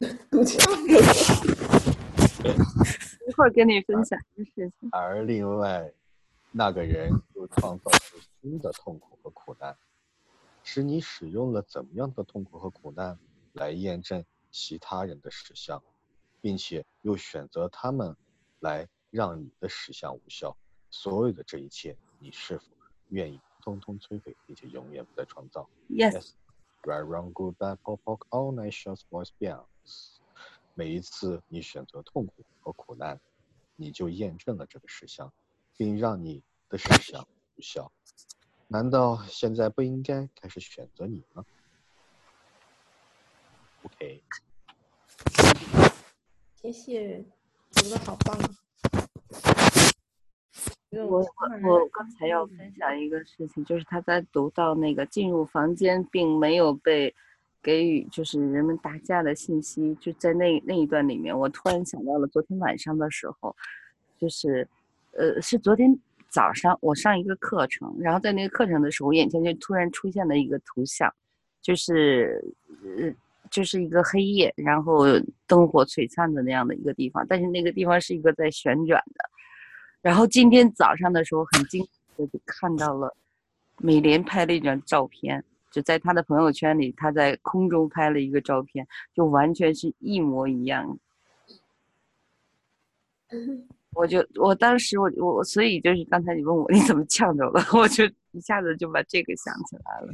一会儿跟你分享一个事情。而另外，那个人又创造出新的痛苦和苦难，是你使用了怎么样的痛苦和苦难？来验证其他人的实相，并且又选择他们来让你的实相无效。所有的这一切，你是否愿意通通摧毁，并且永远不再创造？Yes. Right, wrong, good, bad, pop, pop, all nations, voice, bounds。每一次你选择痛苦和苦难，你就验证了这个实相，并让你的实相无效。难道现在不应该开始选择你吗？OK，谢谢，读的好棒。我我刚才要分享一个事情，就是他在读到那个进入房间并没有被给予就是人们打架的信息，就在那那一段里面，我突然想到了昨天晚上的时候，就是呃是昨天早上我上一个课程，然后在那个课程的时候，我眼前就突然出现了一个图像，就是呃。就是一个黑夜，然后灯火璀璨的那样的一个地方，但是那个地方是一个在旋转的。然后今天早上的时候，很惊喜就看到了美莲拍了一张照片，就在他的朋友圈里，他在空中拍了一个照片，就完全是一模一样。我就我当时我我所以就是刚才你问我你怎么呛着了，我就一下子就把这个想起来了。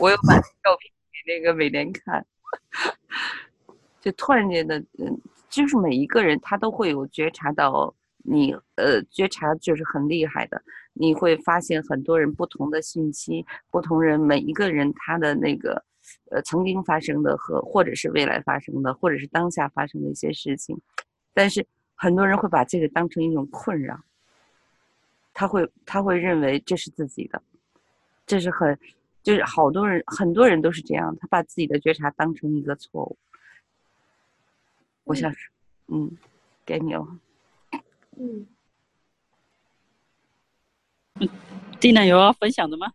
我又把照片给那个美莲看。就突然间的，嗯，就是每一个人他都会有觉察到你，呃，觉察就是很厉害的。你会发现很多人不同的信息，不同人每一个人他的那个，呃，曾经发生的和或者是未来发生的，或者是当下发生的一些事情，但是很多人会把这个当成一种困扰，他会他会认为这是自己的，这是很。就是好多人，很多人都是这样，他把自己的觉察当成一个错误。我想，嗯，给你了。嗯。蒂娜有要分享的吗？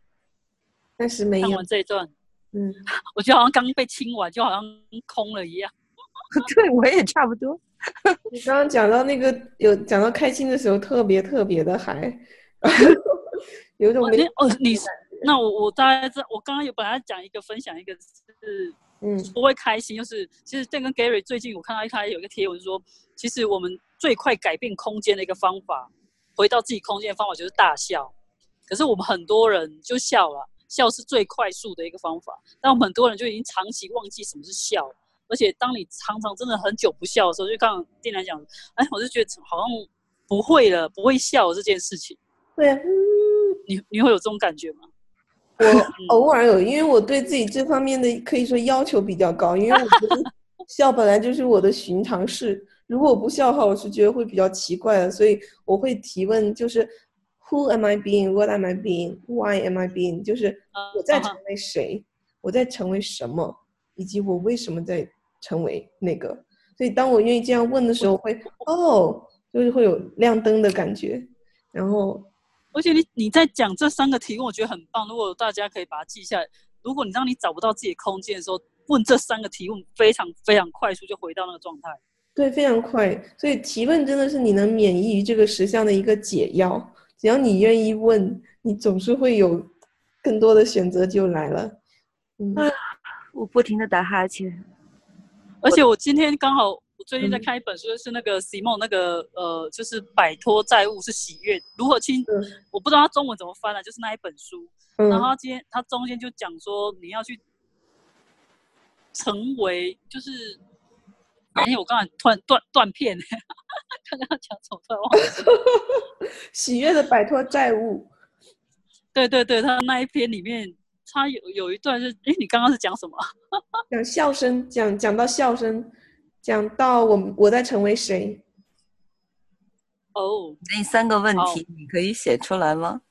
暂时没有。看完这一段，嗯，我觉得好像刚被清完，就好像空了一样。对，我也差不多。你刚刚讲到那个有讲到开心的时候，特别特别的嗨，有种没哦，你是。那我我大概知，我刚刚有本来讲一个分享，一个是嗯不会开心，就是其实这跟 Gary 最近我看到他有一个贴文说，其实我们最快改变空间的一个方法，回到自己空间的方法就是大笑。可是我们很多人就笑了，笑是最快速的一个方法，但我们很多人就已经长期忘记什么是笑，而且当你常常真的很久不笑的时候，就刚刚丁来讲，哎，我就觉得好像不会了，不会笑这件事情。对，你你会有这种感觉吗？我偶尔有，因为我对自己这方面的可以说要求比较高，因为我觉得笑本来就是我的寻常事，如果我不笑的话，我是觉得会比较奇怪的，所以我会提问，就是 Who am I being? What am I being? Why am I being? 就是我在成为谁，我在成为什么，以及我为什么在成为那个。所以当我愿意这样问的时候，会哦，就是会有亮灯的感觉，然后。而且你你在讲这三个提问，我觉得很棒。如果大家可以把它记下来，如果你当你找不到自己空间的时候，问这三个提问，非常非常快速就回到那个状态。对，非常快。所以提问真的是你能免疫于这个实相的一个解药。只要你愿意问，你总是会有更多的选择就来了。嗯，我不停的打哈欠。而且我今天刚好。我最近在看一本书，是那个席梦那个呃，就是摆脱债务是喜悦如何清，我不知道他中文怎么翻了，就是那一本书。然后他今天他中间就讲说，你要去成为，就是哎，我刚才突然断断片，刚刚讲什么突然忘了。喜悦的摆脱债务。对对对，他那一篇里面，他有有一段是，哎，你刚刚是讲什么？讲笑声，讲讲到笑声。讲到我我在成为谁？哦，那三个问题你可以写出来吗？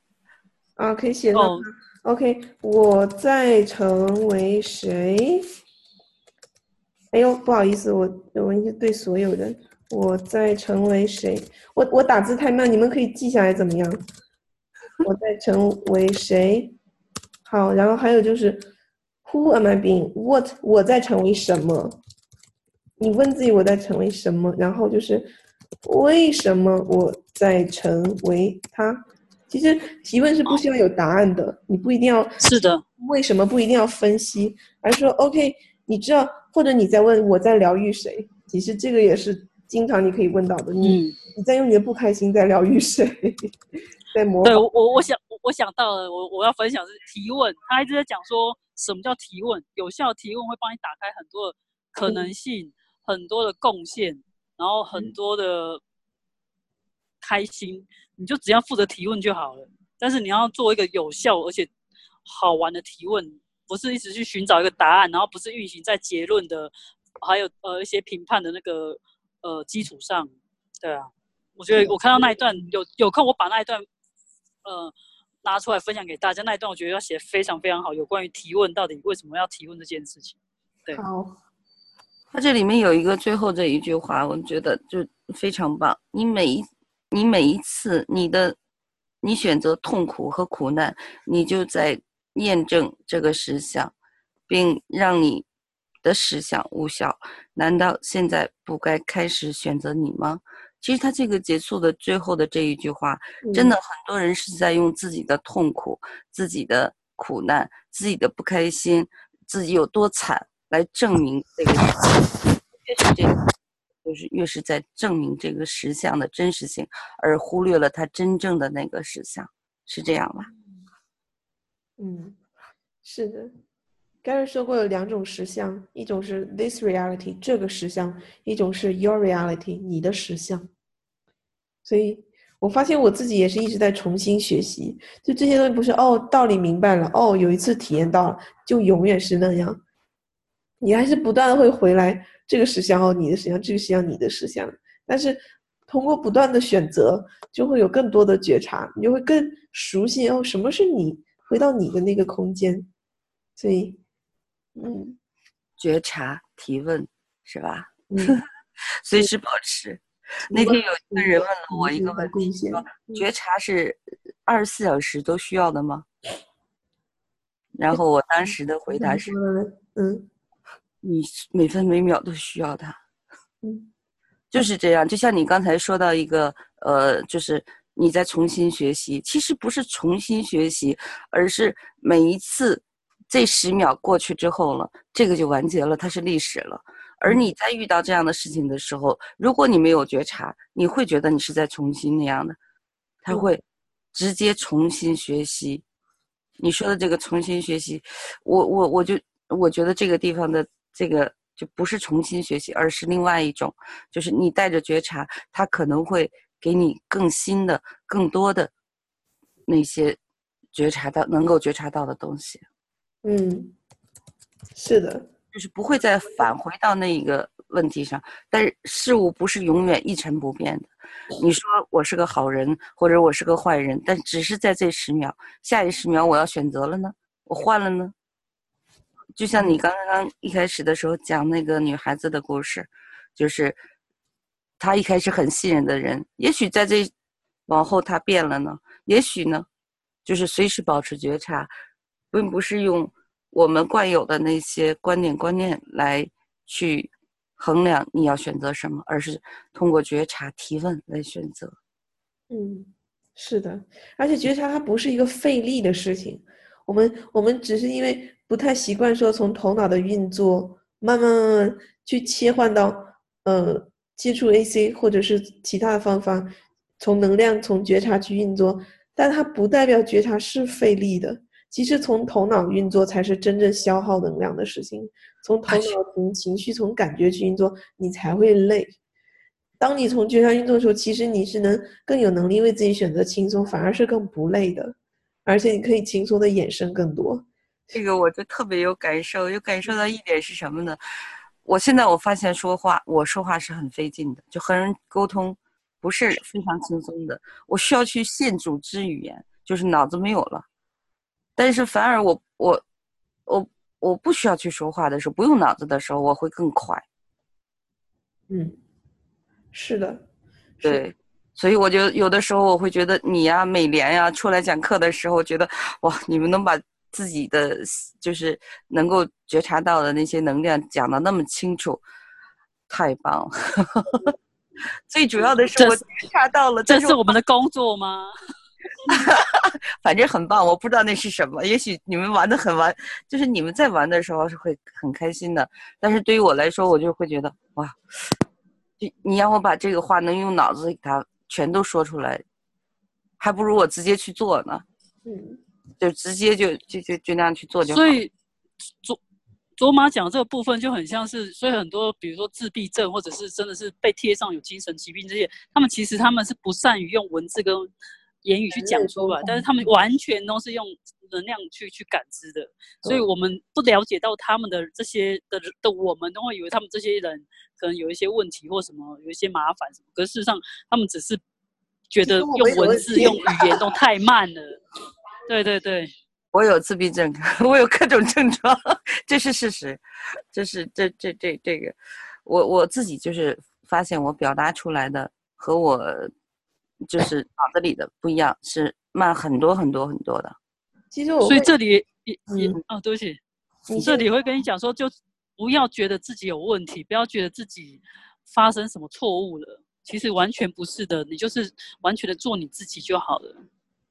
啊，可以写到。OK，我在成为谁？哎呦，不好意思，我我应该对所有人。我在成为谁？我我打字太慢，你们可以记下来怎么样？我在成为谁？好，然后还有就是，Who am I being？What？我在成为什么？你问自己我在成为什么，然后就是为什么我在成为他。其实提问是不需要有答案的，你不一定要是的。为什么不一定要分析，而是说 OK，你知道，或者你在问我在疗愈谁？其实这个也是经常你可以问到的。你你在用你的不开心在疗愈谁？在模对我我我想我想到了，我我要分享是提问。他一直在讲说什么叫提问，有效提问会帮你打开很多的可能性。很多的贡献，然后很多的开心，你就只要负责提问就好了。但是你要做一个有效而且好玩的提问，不是一直去寻找一个答案，然后不是运行在结论的，还有呃一些评判的那个呃基础上。对啊，我觉得我看到那一段有有空，我把那一段呃拿出来分享给大家。那一段我觉得要写非常非常好，有关于提问到底为什么要提问这件事情。对。好。它这里面有一个最后这一句话，我觉得就非常棒。你每一，你每一次你的，你选择痛苦和苦难，你就在验证这个实相，并让你的实相无效。难道现在不该开始选择你吗？其实他这个结束的最后的这一句话，真的很多人是在用自己的痛苦、自己的苦难、自己的不开心、自己有多惨。来证明这个，越是这，就是越是在证明这个实相的真实性，而忽略了它真正的那个实相，是这样吧？嗯，是的。刚才说过有两种实相，一种是 this reality 这个实相，一种是 your reality 你的实相。所以我发现我自己也是一直在重新学习，就这些东西不是哦道理明白了，哦有一次体验到了，就永远是那样。你还是不断的会回来，这个实相哦，你的实相，这个实相，你的实相。但是通过不断的选择，就会有更多的觉察，你就会更熟悉哦，什么是你，回到你的那个空间。所以，嗯，觉察提问是吧？嗯，随时保持。那天有一个人问了我一个问题，说觉察是二十四小时都需要的吗？然后我当时的回答是，嗯。你每分每秒都需要它，嗯，就是这样。就像你刚才说到一个，呃，就是你再重新学习，其实不是重新学习，而是每一次这十秒过去之后了，这个就完结了，它是历史了。而你在遇到这样的事情的时候，如果你没有觉察，你会觉得你是在重新那样的，他会直接重新学习。你说的这个重新学习，我我我就我觉得这个地方的。这个就不是重新学习，而是另外一种，就是你带着觉察，它可能会给你更新的、更多的那些觉察到、能够觉察到的东西。嗯，是的，就是不会再返回到那一个问题上。但是事物不是永远一成不变的。你说我是个好人，或者我是个坏人，但只是在这十秒，下一十秒我要选择了呢，我换了呢。就像你刚刚一开始的时候讲那个女孩子的故事，就是他一开始很信任的人，也许在这往后他变了呢，也许呢，就是随时保持觉察，并不是用我们惯有的那些观点观念来去衡量你要选择什么，而是通过觉察提问来选择。嗯，是的，而且觉察它不是一个费力的事情，我们我们只是因为。不太习惯说从头脑的运作慢慢慢慢去切换到，呃，接触 AC 或者是其他的方法，从能量从觉察去运作，但它不代表觉察是费力的。其实从头脑运作才是真正消耗能量的事情，从头脑从情绪从感觉去运作，你才会累。当你从觉察运作的时候，其实你是能更有能力为自己选择轻松，反而是更不累的，而且你可以轻松的衍生更多。这个我就特别有感受，有感受到一点是什么呢？我现在我发现说话，我说话是很费劲的，就和人沟通不是非常轻松的。我需要去现组织语言，就是脑子没有了。但是反而我我我我不需要去说话的时候，不用脑子的时候，我会更快。嗯，是的，对，所以我就有的时候我会觉得你呀，美莲呀，出来讲课的时候，觉得哇，你们能把。自己的就是能够觉察到的那些能量讲的那么清楚，太棒了。最主要的是我觉察到了，这是我们的工作吗？反正很棒，我不知道那是什么。也许你们玩的很玩，就是你们在玩的时候是会很开心的。但是对于我来说，我就会觉得哇，你你让我把这个话能用脑子给它全都说出来，还不如我直接去做呢。嗯。就直接就就就就那样去做就好。所以，卓卓玛讲这个部分就很像是，所以很多比如说自闭症或者是真的是被贴上有精神疾病这些，他们其实他们是不善于用文字跟言语去讲出来，但是他们完全都是用能量去去感知的。所以我们不了解到他们的这些的的，我们都会以为他们这些人可能有一些问题或什么，有一些麻烦什么。可事实上，他们只是觉得用文字用语言都太慢了。对对对，我有自闭症，我有各种症状，这是事实，这是这这这这个，我我自己就是发现我表达出来的和我就是脑子里的不一样，是慢很多很多很多的。其实我所以这里也也啊，对不起，这里会跟你讲说，就不要觉得自己有问题，不要觉得自己发生什么错误了，其实完全不是的，你就是完全的做你自己就好了。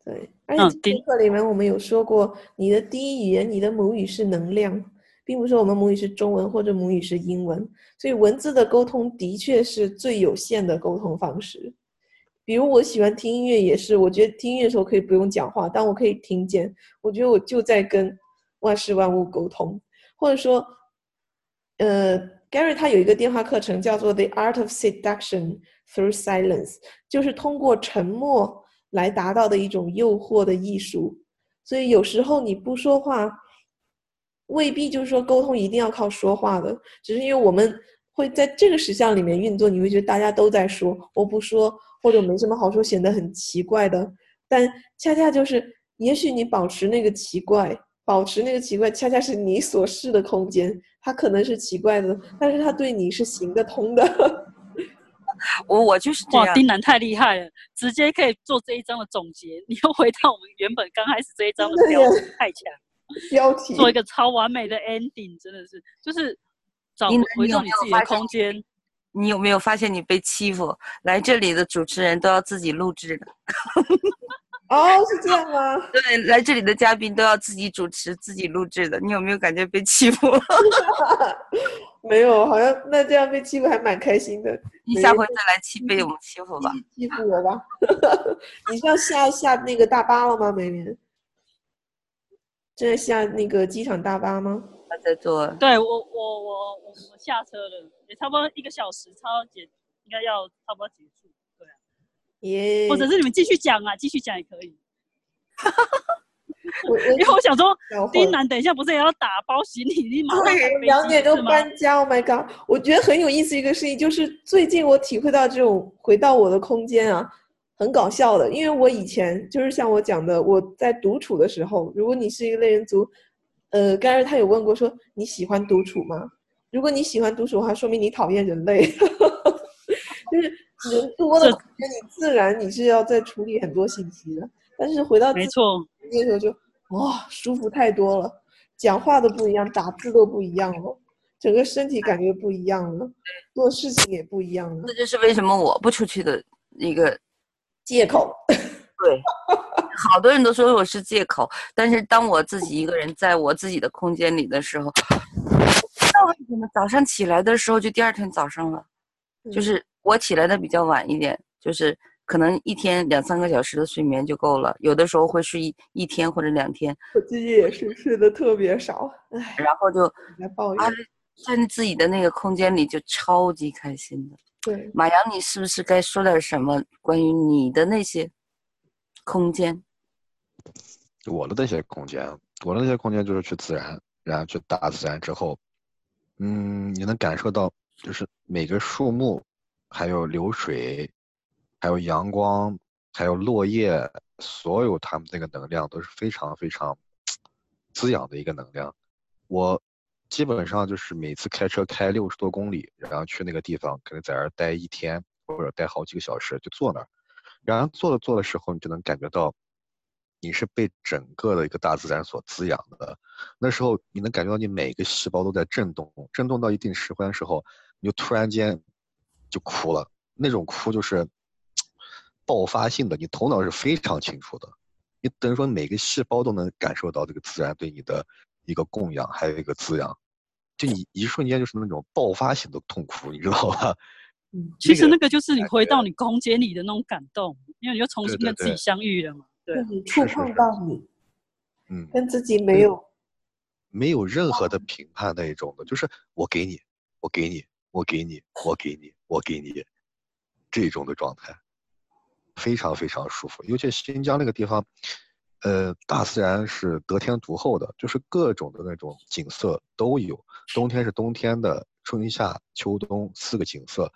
对，而且听课里面我们有说过，你的第一语言，你的母语是能量，并不是我们母语是中文或者母语是英文，所以文字的沟通的确是最有限的沟通方式。比如我喜欢听音乐，也是，我觉得听音乐的时候可以不用讲话，但我可以听见，我觉得我就在跟万事万物沟通。或者说，呃，Gary 他有一个电话课程叫做 The Art of Seduction Through Silence，就是通过沉默。来达到的一种诱惑的艺术，所以有时候你不说话，未必就是说沟通一定要靠说话的，只是因为我们会在这个实相里面运作，你会觉得大家都在说，我不说或者没什么好说，显得很奇怪的。但恰恰就是，也许你保持那个奇怪，保持那个奇怪，恰恰是你所示的空间，它可能是奇怪的，但是它对你是行得通的。我我就是哇，丁楠太厉害了，直接可以做这一章的总结。你又回到我们原本刚开始这一章的标题，太强，标题做一个超完美的 ending，真的是就是找回到你自己的空间。你有没有发现你被欺负？来这里的主持人都要自己录制的。哦，是这样吗？对，来这里的嘉宾都要自己主持、自己录制的。你有没有感觉被欺负？没有，好像那这样被欺负还蛮开心的。你下回再来欺被我们欺负吧，欺负我吧。你是要下下那个大巴了吗，美玲？正在下那个机场大巴吗？他在坐。对我，我，我，我，我下车了，也差不多一个小时，差不多结，应该要差不多结束。耶。或者是你们继续讲啊，继续讲也可以。我我因为我想说，丁楠等一下不是也要打包行李，立马两点钟？搬家，Oh my god！我觉得很有意思一个事情，就是最近我体会到这种回到我的空间啊，很搞笑的。因为我以前就是像我讲的，我在独处的时候，如果你是一个类人族，呃，刚才他有问过说你喜欢独处吗？如果你喜欢独处的话，说明你讨厌人类，就是人多的那，你自然你是要再处理很多信息的。但是回到自己没错，那时候就哇、舒服太多了，讲话都不一样，打字都不一样了，整个身体感觉不一样了，做事情也不一样了这。就是为什么我不出去的一个借口，对。好多人都说我是借口，但是当我自己一个人在我自己的空间里的时候，不知道为什么早上起来的时候就第二天早上了。就嗯是我起来的比较晚一点，就是可能一天两三个小时的睡眠就够了，有的时候会睡一一天或者两天，我最近也是睡得特别少，唉，然后就来抱啊怨。在自己的那个空间里就超级开心的。对，马洋，你是不是该说点什么关于你的那些空间？我的那些空间，我的那些空间就是去自然，然后去大自然之后，嗯，你能感受到，就是每个树木，还有流水，还有阳光，还有落叶，所有它们那个能量都是非常非常滋养的一个能量。我基本上就是每次开车开六十多公里，然后去那个地方，可能在那儿待一天或者待好几个小时，就坐那儿，然后坐着坐的时候，你就能感觉到。你是被整个的一个大自然所滋养的，那时候你能感觉到你每个细胞都在震动，震动到一定时间的时候，你就突然间就哭了，那种哭就是爆发性的，你头脑是非常清楚的，你等于说每个细胞都能感受到这个自然对你的一个供养，还有一个滋养，就你一瞬间就是那种爆发性的痛苦，你知道吧？嗯，其实那个就是你回到你空间里的那种感动，因为你就重新跟自己相遇了嘛。对触碰到你，嗯，跟自己没有没有任何的评判那一种的，就是我给你，我给你，我给你，我给你，我给你，这种的状态，非常非常舒服。尤其新疆那个地方，呃，大自然是得天独厚的，就是各种的那种景色都有。冬天是冬天的，春夏秋冬四个景色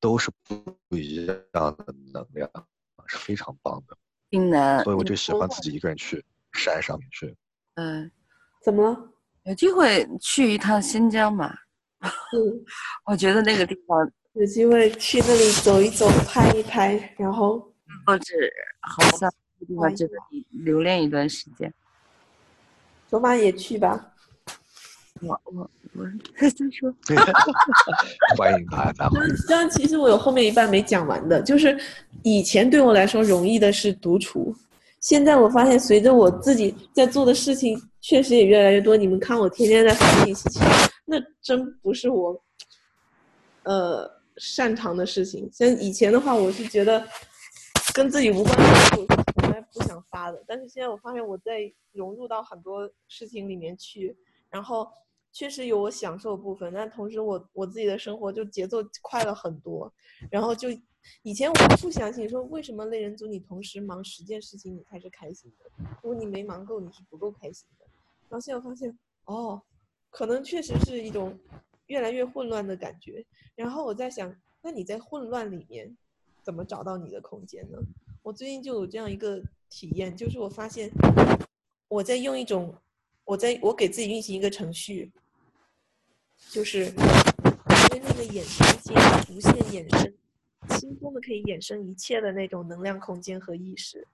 都是不一样的能量，是非常棒的。冰南，所以我就喜欢自己一个人去山上面去。嗯、怎么了？有机会去一趟新疆嘛？嗯，我觉得那个地方有机会去那里走一走，拍一拍，然后或者好像这个地方值得你留恋一段时间。走马也去吧。我我我 再说 欢迎大家回这样其实我有后面一半没讲完的，就是以前对我来说容易的是独处，现在我发现随着我自己在做的事情确实也越来越多，你们看我天天在发信息，那真不是我，呃擅长的事情。像以前的话，我是觉得跟自己无关的事情，我是从来不想发的，但是现在我发现我在融入到很多事情里面去，然后确实有我享受的部分，但同时我我自己的生活就节奏快了很多，然后就以前我不相信说为什么类人族你同时忙十件事情你才是开心的，如果你没忙够你是不够开心的，然后现在我发现哦，可能确实是一种越来越混乱的感觉，然后我在想，那你在混乱里面怎么找到你的空间呢？我最近就有这样一个体验，就是我发现我在用一种，我在我给自己运行一个程序，就是跟那个衍生性无限衍生，轻松的可以衍生一切的那种能量空间和意识。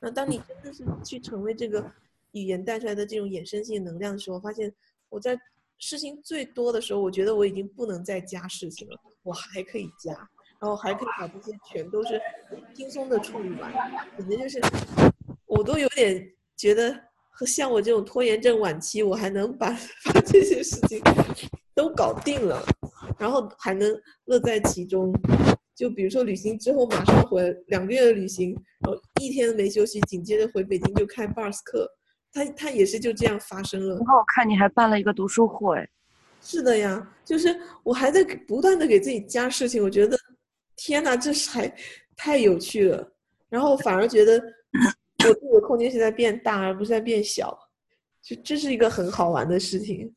那当你真的是去成为这个语言带出来的这种衍生性能量的时候，发现我在事情最多的时候，我觉得我已经不能再加事情了，我还可以加，然后还可以把这些全都是轻松的处理完，简直就是我都有点觉得和像我这种拖延症晚期，我还能把 把这些事情都搞定了，然后还能乐在其中。就比如说旅行之后马上回两个月的旅行，然后一天没休息，紧接着回北京就开 bars 课，它它也是就这样发生了然。后我看你还办了一个读书会，是的呀，就是我还在不断的给自己加事情，我觉得天呐，这是还太有趣了。然后反而觉得我自己的空间是在变大，而不是在变小，就这是一个很好玩的事情。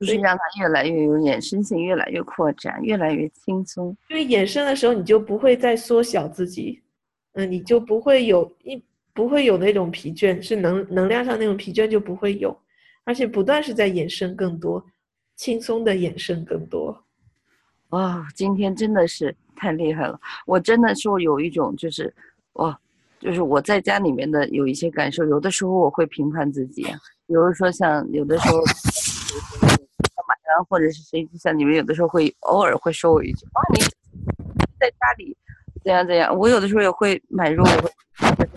就是让它越来越有衍生性，越来越扩展，越来越轻松。因为衍生的时候，你就不会再缩小自己，嗯，你就不会有一不会有那种疲倦，是能能量上那种疲倦就不会有，而且不断是在衍生更多，轻松的衍生更多。哇，今天真的是太厉害了！我真的是有一种就是，哇，就是我在家里面的有一些感受，有的时候我会评判自己，比如说像有的时候。然后或者是谁，就像你们有的时候会偶尔会说我一句啊，你在家里怎样怎样。我有的时候也会买入，我会，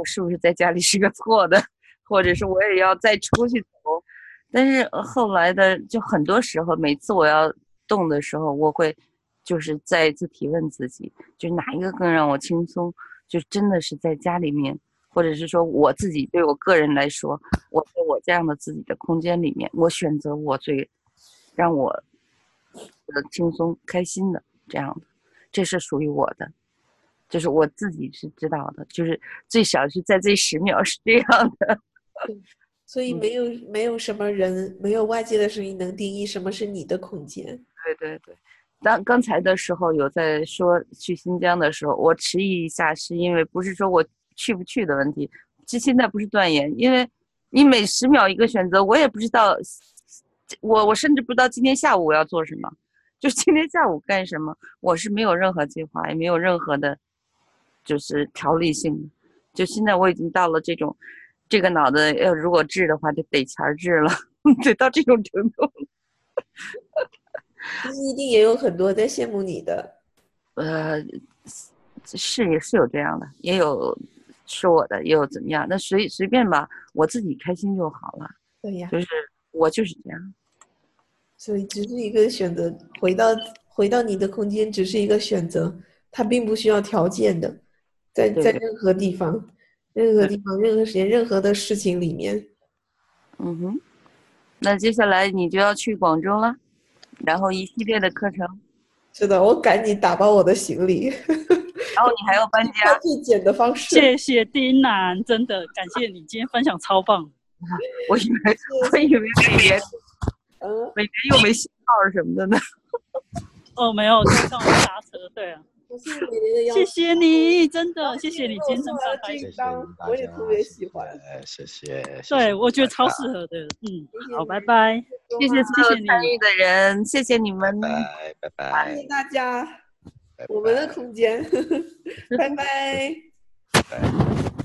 我是不是在家里是个错的，或者是我也要再出去走。但是后来的就很多时候，每次我要动的时候，我会就是再一次提问自己，就哪一个更让我轻松？就真的是在家里面。或者是说我自己对我个人来说，我在我这样的自己的空间里面，我选择我最让我呃轻松开心的这样的，这是属于我的，就是我自己是知道的，就是最少是在这十秒是这样的。所以没有没有什么人，没有外界的声音能定义什么是你的空间。对对对，当刚才的时候有在说去新疆的时候，我迟疑一下，是因为不是说我。去不去的问题，其实现在不是断言，因为你每十秒一个选择，我也不知道，我我甚至不知道今天下午我要做什么，就今天下午干什么，我是没有任何计划，也没有任何的，就是条理性。就现在我已经到了这种，这个脑子要如果治的话，就得钱治了，得到这种程度。一定也有很多在羡慕你的，呃，是也是有这样的，也有。说我的也有怎么样？那随随便吧，我自己开心就好了。对呀，就是我就是这样。所以只是一个选择，回到回到你的空间，只是一个选择，它并不需要条件的，在在任何地方、任何地方、任何时间、任何的事情里面。嗯哼，那接下来你就要去广州了，然后一系列的课程。是的，我赶紧打包我的行李。然后你还要搬家，最简的方式。谢谢丁楠，真的感谢你今天分享超棒。我以为我以为美颜，嗯，美颜又没信号什么的呢。哦，没有，就上我刹车，对啊。谢谢你，真的谢谢你今天这么开心。我也特别喜欢，谢谢。对，我觉得超适合的，嗯，好，拜拜。谢谢所有参与的人，谢谢你们，拜拜拜，谢谢大家。我们的空间，拜拜。拜拜。